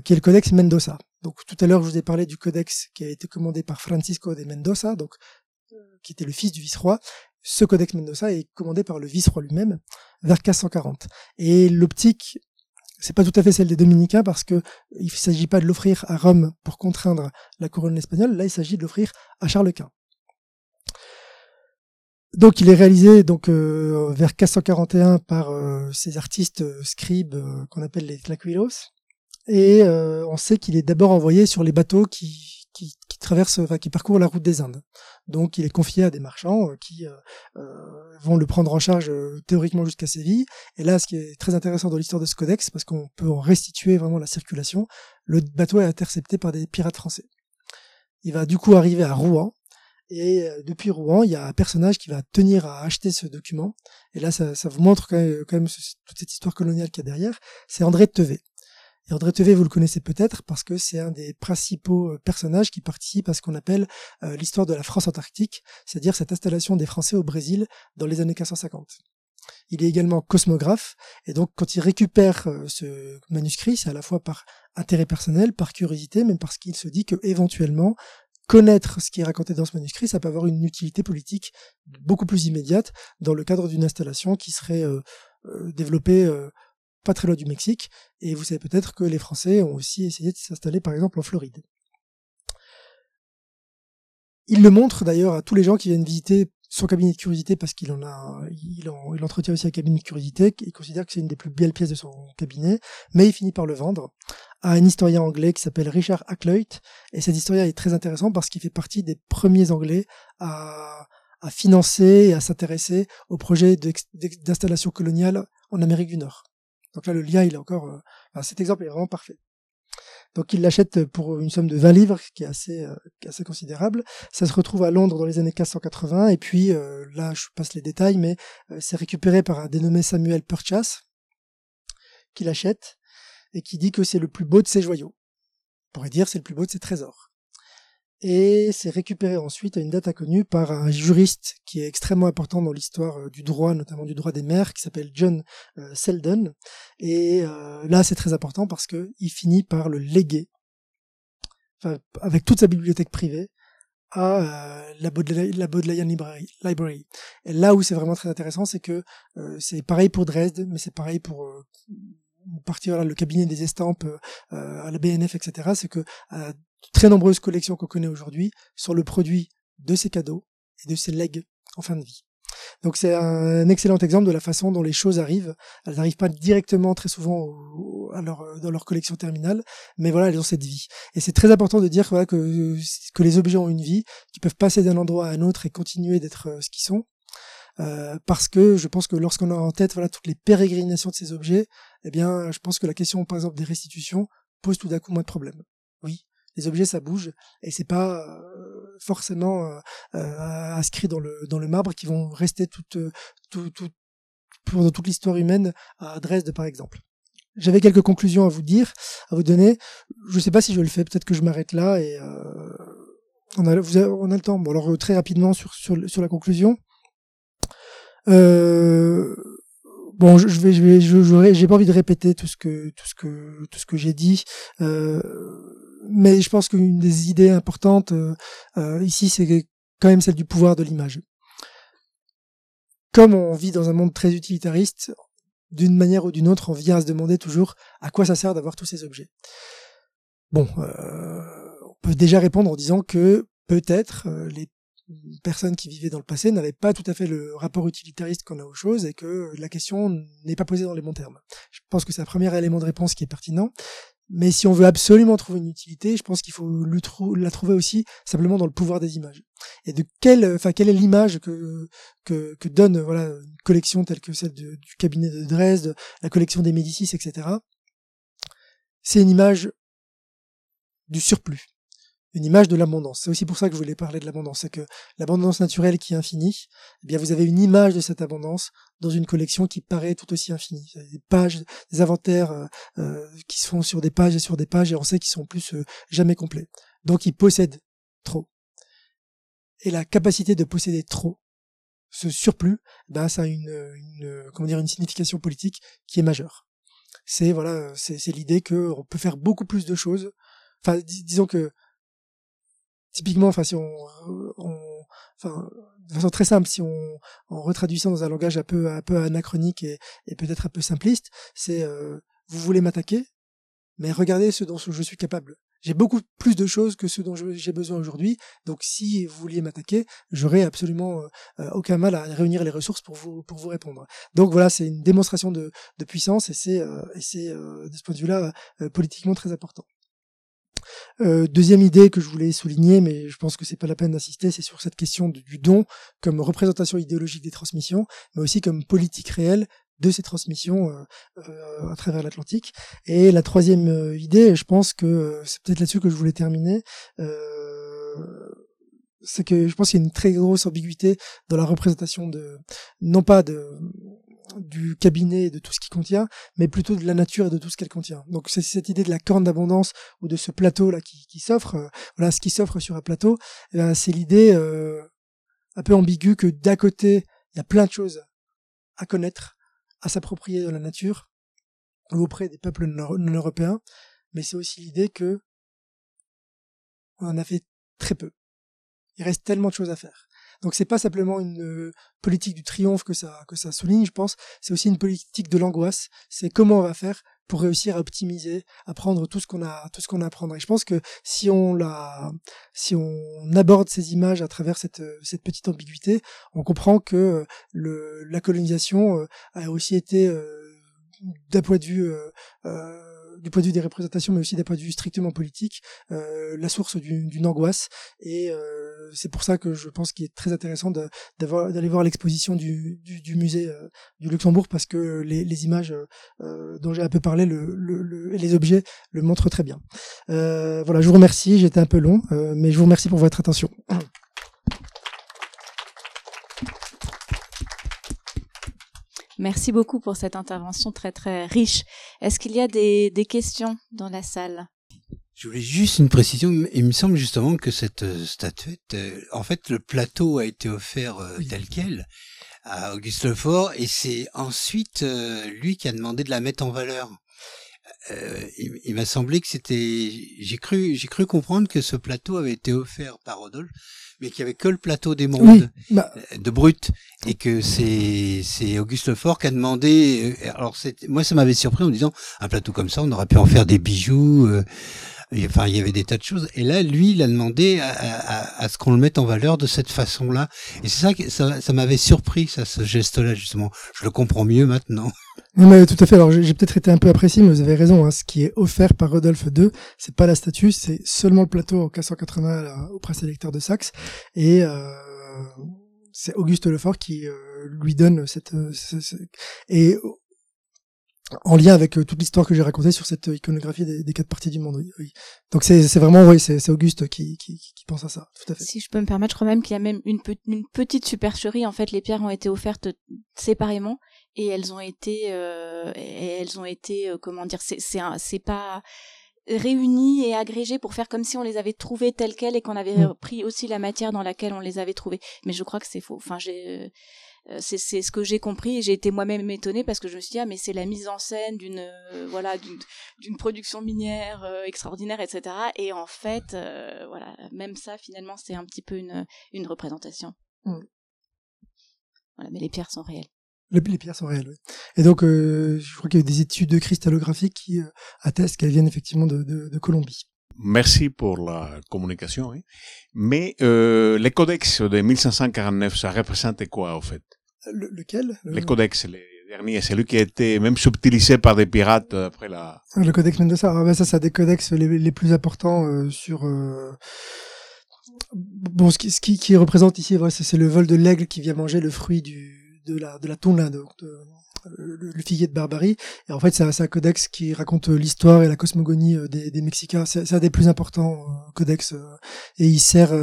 qui est le codex Mendoza. Donc tout à l'heure, je vous ai parlé du codex qui a été commandé par Francisco de Mendoza, donc qui était le fils du vice-roi. Ce codex Mendoza est commandé par le vice-roi lui-même vers 1540. Et l'optique, c'est pas tout à fait celle des dominicains parce que il s'agit pas de l'offrir à Rome pour contraindre la couronne espagnole. Là, il s'agit de l'offrir à Charles Quint. Donc, il est réalisé donc euh, vers 1541 par euh, ces artistes euh, scribes qu'on appelle les tlaquilos. Et on sait qu'il est d'abord envoyé sur les bateaux qui, qui, qui traversent, enfin, qui parcourent la route des Indes. Donc il est confié à des marchands euh, qui euh, euh, vont le prendre en charge théoriquement jusqu'à Séville. Et là, ce qui est très intéressant dans l'histoire de ce codex, parce qu'on peut en restituer vraiment la circulation, le bateau est intercepté par des pirates français. Il va du coup arriver à Rouen, et depuis Rouen, il y a un personnage qui va tenir à acheter ce document. Et là, ça, ça vous montre quand même, toute cette histoire coloniale qu'il y a derrière. C'est André Tevet. Et André Tevet, vous le connaissez peut-être parce que c'est un des principaux euh, personnages qui participe à ce qu'on appelle euh, l'histoire de la France antarctique, c'est-à-dire cette installation des Français au Brésil dans les années 1550. Il est également cosmographe, et donc quand il récupère euh, ce manuscrit, c'est à la fois par intérêt personnel, par curiosité, même parce qu'il se dit que éventuellement connaître ce qui est raconté dans ce manuscrit, ça peut avoir une utilité politique beaucoup plus immédiate dans le cadre d'une installation qui serait développée pas très loin du Mexique, et vous savez peut-être que les Français ont aussi essayé de s'installer par exemple en Floride. Il le montre d'ailleurs à tous les gens qui viennent visiter son cabinet de curiosité parce qu'il en a, il, entretient aussi un cabinet de curiosité. Il considère que c'est une des plus belles pièces de son cabinet, mais il finit par le vendre à un historien anglais qui s'appelle Richard Hakluyt. Et cet historien est très intéressant parce qu'il fait partie des premiers anglais à, à financer et à s'intéresser au projet d'installation coloniale en Amérique du Nord. Donc là, le lien, il est encore. Euh, cet exemple est vraiment parfait. Donc il l'achète pour une somme de 20 livres, qui est assez, euh, assez considérable. Ça se retrouve à Londres dans les années 1580, et puis euh, là, je passe les détails, mais c'est récupéré par un dénommé Samuel Purchas, qui l'achète, et qui dit que c'est le plus beau de ses joyaux. On pourrait dire c'est le plus beau de ses trésors et c'est récupéré ensuite à une date inconnue par un juriste qui est extrêmement important dans l'histoire euh, du droit, notamment du droit des mers, qui s'appelle John euh, Selden. Et euh, là, c'est très important parce que il finit par le léguer, avec toute sa bibliothèque privée, à la, Bodleian Library, Et là où c'est vraiment très intéressant, c'est que c'est pareil pour Dresde, mais c'est pareil pour partir le cabinet des estampes à la BNF, etc. C'est que très nombreuses collections qu'on connaît aujourd'hui sont le produit de ces cadeaux et de ces legs en fin de vie. Donc c'est un excellent exemple de la façon dont les choses arrivent. Elles n'arrivent pas directement très souvent à leur, dans leur collection terminale, mais voilà, elles ont cette vie. Et c'est très important de dire voilà, que, que les objets ont une vie, qu'ils peuvent passer d'un endroit à un autre et continuer d'être euh, ce qu'ils sont. Euh, parce que je pense que lorsqu'on a en tête voilà toutes les pérégrinations de ces objets, eh bien, je pense que la question, par exemple, des restitutions pose tout d'un coup moins de problèmes. Oui, les objets ça bouge et c'est pas euh, forcément euh, euh, inscrit dans le dans le marbre qui vont rester toute tout, tout, pendant toute l'histoire humaine à Dresde par exemple. J'avais quelques conclusions à vous dire, à vous donner. Je sais pas si je le fais, peut-être que je m'arrête là et on a on a le temps. Bon alors très rapidement sur sur, sur la conclusion. Euh, bon, je, vais, je vais, j'ai pas envie de répéter tout ce que, tout ce que, tout ce que j'ai dit. Euh, mais je pense qu'une des idées importantes euh, euh, ici, c'est quand même celle du pouvoir de l'image. Comme on vit dans un monde très utilitariste, d'une manière ou d'une autre, on vient à se demander toujours à quoi ça sert d'avoir tous ces objets. Bon, on peut déjà répondre en disant que peut-être les personnes qui vivaient dans le passé n'avaient pas tout à fait le rapport utilitariste qu'on a aux choses et que la question n'est pas posée dans les bons termes. Je pense que c'est un premier élément de réponse qui est pertinent. Mais si on veut absolument trouver une utilité, je pense qu'il faut la trouver aussi simplement dans le pouvoir des images. Et de quelle, enfin, quelle est l'image que, que, donne voilà une collection telle que celle du cabinet de Dresde, la collection des Médicis, etc. C'est une image du surplus, une image de l'abondance. C'est aussi pour ça que je voulais parler de l'abondance. C'est que l'abondance naturelle qui est infinie, eh bien, vous avez une image de cette abondance dans une collection qui paraît tout aussi infinie. Des pages, des inventaires euh, euh, qui se font sur des pages et sur des pages et on sait qu'ils sont plus euh, jamais complets. Donc, ils possèdent trop. Et la capacité de posséder trop, ce surplus, ben, ça a une, comment dire, une signification politique qui est majeure. C'est, voilà, c'est, l'idée qu'on peut faire beaucoup plus de choses. Enfin, disons que typiquement, enfin, si on, on, enfin, de façon très simple, si on, en retraduisant dans un langage un peu, un peu anachronique et, et peut-être un peu simpliste, c'est, euh, vous voulez m'attaquer, mais regardez ce dont je suis capable. J'ai beaucoup plus de choses que ce dont j'ai besoin aujourd'hui. Donc, si vous vouliez m'attaquer, j'aurais absolument euh, aucun mal à réunir les ressources pour vous pour vous répondre. Donc voilà, c'est une démonstration de, de puissance et c'est euh, et c'est de ce point de vue-là politiquement très important. Euh, deuxième idée que je voulais souligner, mais je pense que c'est pas la peine d'insister, c'est sur cette question du don comme représentation idéologique des transmissions, mais aussi comme politique réelle de ces transmissions euh, euh, à travers l'Atlantique. Et la troisième idée, je pense que c'est peut-être là-dessus que je voulais terminer, c'est que je pense qu'il y a une très grosse ambiguïté dans la représentation de, non pas de du cabinet et de tout ce qui contient, mais plutôt de la nature et de tout ce qu'elle contient. Donc c'est cette idée de la corne d'abondance ou de ce plateau là qui, s'offre, euh, voilà ce qui s'offre sur un plateau, eh c'est l'idée euh, un peu ambiguë que d'un côté il y a plein de choses à connaître, à s'approprier de la nature auprès des peuples non européens, mais c'est aussi l'idée que on en a fait très peu. Il reste tellement de choses à faire. Donc c'est pas simplement une euh, politique du triomphe que ça que ça souligne, je pense. C'est aussi une politique de l'angoisse. C'est comment on va faire pour réussir à optimiser, à prendre tout ce qu'on a tout ce qu'on a à prendre. Et je pense que si on la si on aborde ces images à travers cette cette petite ambiguïté, on comprend que le la colonisation euh, a aussi été euh, d'un point de vue du point de vue des représentations, mais aussi d'un point de vue strictement politique, euh, la source d'une angoisse. Et euh, c'est pour ça que je pense qu'il est très intéressant d'aller voir l'exposition du, musée euh, du Luxembourg, parce que les, images euh, dont j'ai un peu parlé, les objets le montrent très bien. voilà, je vous remercie, j'étais un peu long, mais je vous remercie pour votre attention. Merci beaucoup pour cette intervention très très riche. Est-ce qu'il y a des questions dans la salle? Je voulais juste une précision. Il me semble justement que cette euh, statuette, euh, en fait, le plateau a été offert euh, tel quel à Auguste Lefort, et c'est ensuite lui qui a demandé de la mettre en valeur. il, il m'a semblé que c'était, j'ai cru, j'ai cru comprendre que ce plateau avait été offert par Rodolphe mais qu'il y avait que le plateau des mondes bah. euh, de Brut et que c'est c'est Auguste Lefort qui a demandé. Euh, alors moi ça m'avait surpris en disant un plateau comme ça on aurait pu en faire des bijoux. Euh, enfin, il y avait des tas de choses. Et là, lui, il a demandé à, ce qu'on le mette en valeur de cette façon-là. Et c'est ça que ça, m'avait surpris, ça, ce geste-là, justement. Je le comprends mieux maintenant. Non, mais tout à fait. Alors, j'ai peut-être été un peu apprécié, mais vous avez raison. Hein. Ce qui est offert par Rodolphe II, c'est pas la statue, c'est seulement le plateau en 1480 au prince électeur de Saxe. Et euh, c'est Auguste Lefort qui euh, lui donne cette, euh, et en lien avec toute l'histoire que j'ai racontée sur cette iconographie des, quatre parties du monde. Oui, Donc c'est vraiment oui, c'est Auguste qui, qui, qui, pense à ça. Tout à fait. Si je peux me permettre, je crois même qu'il y a même une, une petite supercherie. En fait, les pierres ont été offertes séparément et elles ont été euh, elles ont été euh, comment dire c'est pas réunies et agrégées pour faire comme si on les avait trouvées telles quelles et qu'on avait mm. pris aussi la matière dans laquelle on les avait trouvées mais je crois que c'est faux enfin j'ai euh, c'est c'est ce que j'ai compris et j'ai été moi-même étonnée parce que je me suis dit ah mais c'est la mise en scène d'une euh, voilà d'une production minière extraordinaire etc et en fait voilà même ça finalement c'est un petit peu une une représentation mm. voilà mais les pierres sont réelles les, pierres sont réelles. Oui. Et donc, euh, je crois qu'il y a des études de cristallographiques qui euh, attestent qu'elles viennent effectivement de, de, de, Colombie. Merci pour la communication. Hein. Mais euh, les codex de 1549, ça représente quoi, en fait? Le, Lequel? Les codex, les derniers, celui qui a été même subtilisé par des pirates après la... Ah, le codex Mendoza, ah, bah ça, c'est des codex les, les plus importants euh, sur... Bon, ce qui, ce qui, qui représente ici, c'est le vol de l'aigle qui vient manger le fruit du, de la de la de, le, le, figuier de barbarie. Et en fait, c'est un, codex qui raconte l'histoire et la cosmogonie des, des Mexicains. C'est un des plus importants codex et il sert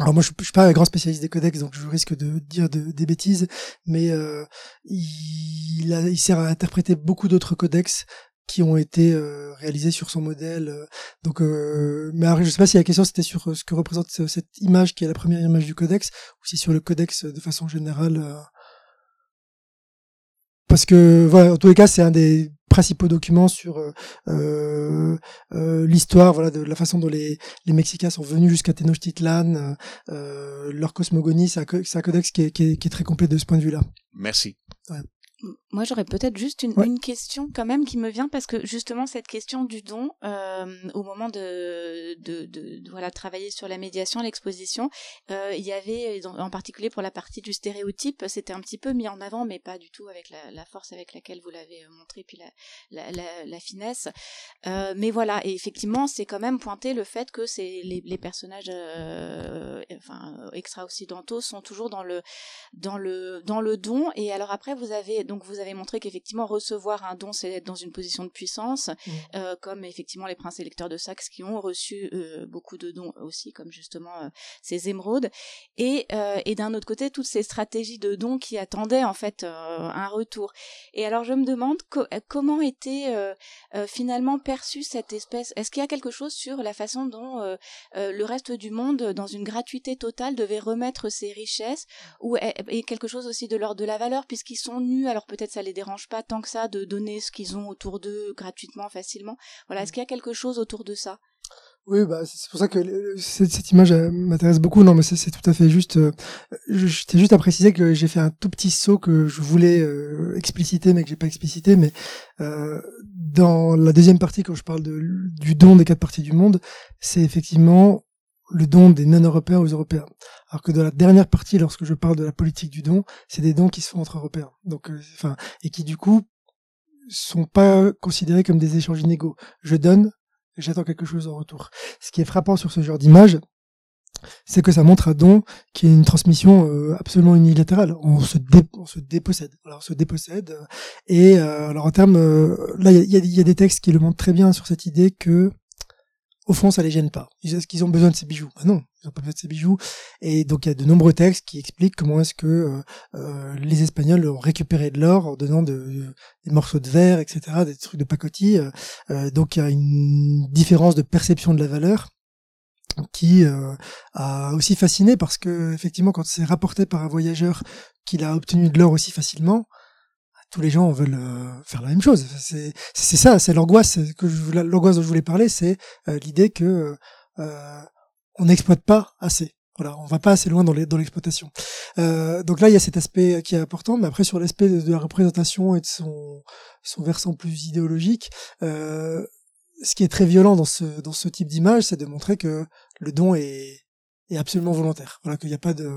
alors moi je, je, suis pas un grand spécialiste des codex donc je risque de dire des bêtises mais euh, il, sert à interpréter beaucoup d'autres codex qui ont été euh, réalisés sur son modèle euh, donc euh, mais alors, je sais pas si la question c'était sur ce que représente cette image qui est la première image du codex ou si sur le codex de façon générale parce que voilà en tous les cas c'est un des principaux documents sur euh, euh, euh, l'histoire voilà de la façon dont les, les Mexicains sont venus jusqu'à Tenochtitlan euh, leur cosmogonie c'est un, un, codex qui est, qui, est, qui est, très complet de ce point de vue là merci ouais. Moi, j'aurais peut-être juste une, ouais. une, question quand même qui me vient parce que justement cette question du don, euh, au moment de, de, de, de, voilà travailler sur la médiation, l'exposition, euh, il y avait en particulier pour la partie du stéréotype, c'était un petit peu mis en avant, mais pas du tout avec la, la force avec laquelle vous l'avez euh, montré, puis la, la, finesse. Euh, mais voilà, et effectivement, c'est quand même pointé le fait que c'est les, les personnages, euh, enfin extra-occidentaux, sont toujours dans le dans le dans le don. Et alors après, vous avez donc vous avez montré qu'effectivement recevoir un don, c'est être dans une position de puissance, mmh. euh, comme effectivement les princes électeurs de Saxe qui ont reçu euh, beaucoup de dons aussi, comme justement euh, ces émeraudes. Et, et d'un autre côté, toutes ces stratégies de dons qui attendaient en fait un retour. Et alors je me demande co comment était finalement perçue cette espèce. Est-ce qu'il y a quelque chose sur la façon dont le reste du monde, dans une gratuité totale, devait remettre ses richesses, ou et quelque chose aussi de l'ordre de la valeur, puisqu'ils sont nus alors peut-être ça les dérange pas tant que ça de donner ce qu'ils ont autour d'eux gratuitement, facilement. Voilà, est-ce qu'il y a quelque chose autour de ça? Oui, bah, c'est pour ça que cette, cette image m'intéresse beaucoup. Non, mais c'est tout à fait juste. Euh, tiens juste à préciser que j'ai fait un tout petit saut que je voulais euh, expliciter, mais que j'ai pas explicité. Mais euh, dans la deuxième partie, quand je parle de, du don des quatre parties du monde, c'est effectivement le don des non-européens aux Européens. Alors que dans la dernière partie, lorsque je parle de la politique du don, c'est des dons qui se font entre Européens. Donc, euh, enfin, et qui du coup sont pas considérés comme des échanges inégaux. Je donne, j'attends quelque chose en retour. Ce qui est frappant sur ce genre d'image, c'est que ça montre un don qui est une transmission euh, absolument unilatérale. On se, se dépossède. Alors, on se dépossède. et euh, alors en termes, là, il y a, des textes qui le montrent très bien sur cette idée que au fond, ça les gêne pas. Est-ce qu'ils ont besoin de ces bijoux? Bah Non, ils ont pas besoin de ces bijoux. Et donc, il y a de nombreux textes qui expliquent comment est-ce que euh, euh les Espagnols ont récupéré de l'or en donnant de, des morceaux de verre, etc., des trucs de pacotille. Euh, donc, il y a une différence de perception de la valeur qui a aussi fasciné parce que effectivement quand c'est rapporté par un voyageur qu'il a obtenu de l'or aussi facilement tous les gens veulent euh, faire la même chose. C'est ça, c'est l'angoisse que l'angoisse dont je voulais parler, c'est euh, l'idée que euh, on n'exploite pas assez. Voilà, on va pas assez loin dans l'exploitation. donc là, il y a cet aspect qui est important, mais après sur l'aspect de, la représentation et de son, son versant plus idéologique, ce qui est très violent dans ce dans ce type d'image, c'est de montrer que le don est est absolument volontaire. Voilà qu'il n'y a pas de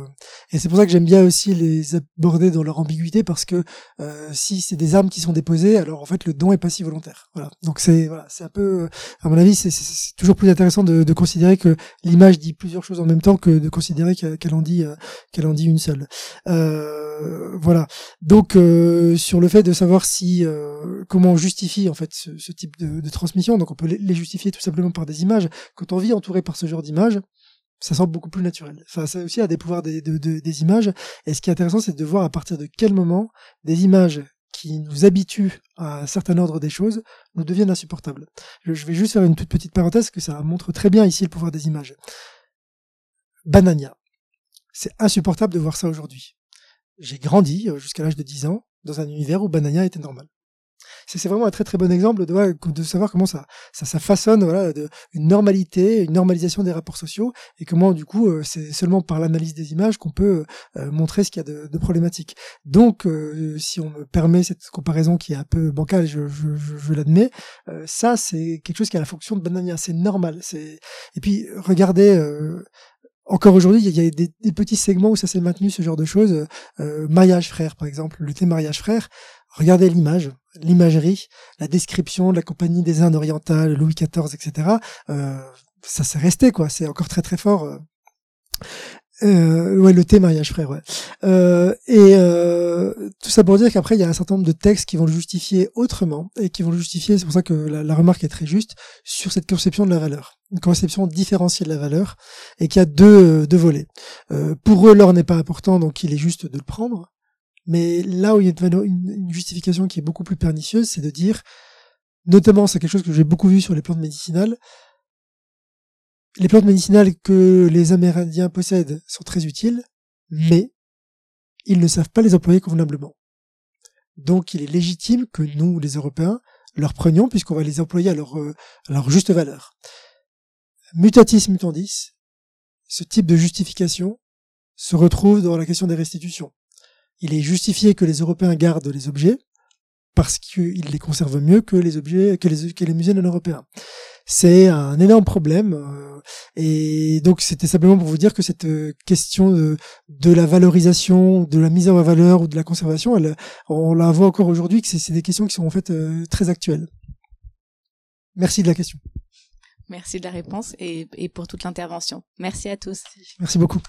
et c'est pour ça que j'aime bien aussi les aborder dans leur ambiguïté parce que euh, si c'est des armes qui sont déposées, alors en fait le don est pas si volontaire. Voilà. Donc c'est voilà, c'est un peu à mon avis c'est toujours plus intéressant de, de considérer que l'image dit plusieurs choses en même temps que de considérer qu'elle en dit euh, qu'elle en dit une seule. Euh, voilà. Donc euh, sur le fait de savoir si euh, comment on justifie en fait ce, ce type de, de, transmission, donc on peut les justifier tout simplement par des images. Quand on vit entouré par ce genre d'images ça semble beaucoup plus naturel. Enfin, ça aussi a des pouvoirs des, images. Et ce qui est intéressant, c'est de voir à partir de quel moment des images qui nous habituent à un certain ordre des choses nous deviennent insupportables. Je, vais juste faire une toute petite parenthèse, que ça montre très bien ici le pouvoir des images. Banania. C'est insupportable de voir ça aujourd'hui. J'ai grandi euh, jusqu'à l'âge de 10 ans dans un univers où Banania était normal c'est vraiment un très très bon exemple de, de savoir comment ça, ça, façonne voilà, une normalité, une normalisation des rapports sociaux, et comment du coup euh, c'est seulement par l'analyse des images qu'on peut euh, montrer ce qu'il y a de, problématique. Donc, euh, si on me permet cette comparaison qui est un peu bancale, je, je, l'admets, ça c'est quelque chose qui a la fonction de banania, c'est normal. Et puis regardez encore aujourd'hui, il y a des, petits segments où ça s'est maintenu, ce genre de choses. Euh, mariage frère, par exemple, le thé mariage frère. Regardez l'image, l'imagerie, la description de la compagnie des Indes orientales, Louis XIV, etc. Euh, ça s'est resté, quoi. C'est encore très très fort. Euh, ouais, le thé mariage frère, ouais. Euh, et euh, tout ça pour dire qu'après, il y a un certain nombre de textes qui vont le justifier autrement et qui vont le justifier, c'est pour ça que la, remarque est très juste, sur cette conception de la valeur. Une conception différenciée de la valeur et qui a deux, deux volets. Euh, pour eux, l'or n'est pas important, donc il est juste de le prendre. Mais là où il y a une, une justification qui est beaucoup plus pernicieuse, c'est de dire, notamment, c'est quelque chose que j'ai beaucoup vu sur les plantes médicinales, les plantes médicinales que les Amérindiens possèdent sont très utiles, mais ils ne savent pas les employer convenablement. Donc il est légitime que nous, les Européens, leur prenions puisqu'on va les employer à leur, euh, à leur juste valeur. Mutatis mutandis, ce type de justification se retrouve dans la question des restitutions. Il est justifié que les Européens gardent les objets parce qu'ils les conservent mieux que les objets que les, que les musées non européens. C'est un énorme problème. Euh, et donc, c'était simplement pour vous dire que cette euh, question de, de la valorisation, de la mise en valeur ou de la conservation, elle, on la voit encore aujourd'hui, que c'est des questions qui sont en fait euh, très actuelles. Merci de la question. Merci de la réponse et, et pour toute l'intervention. Merci à tous. Merci beaucoup.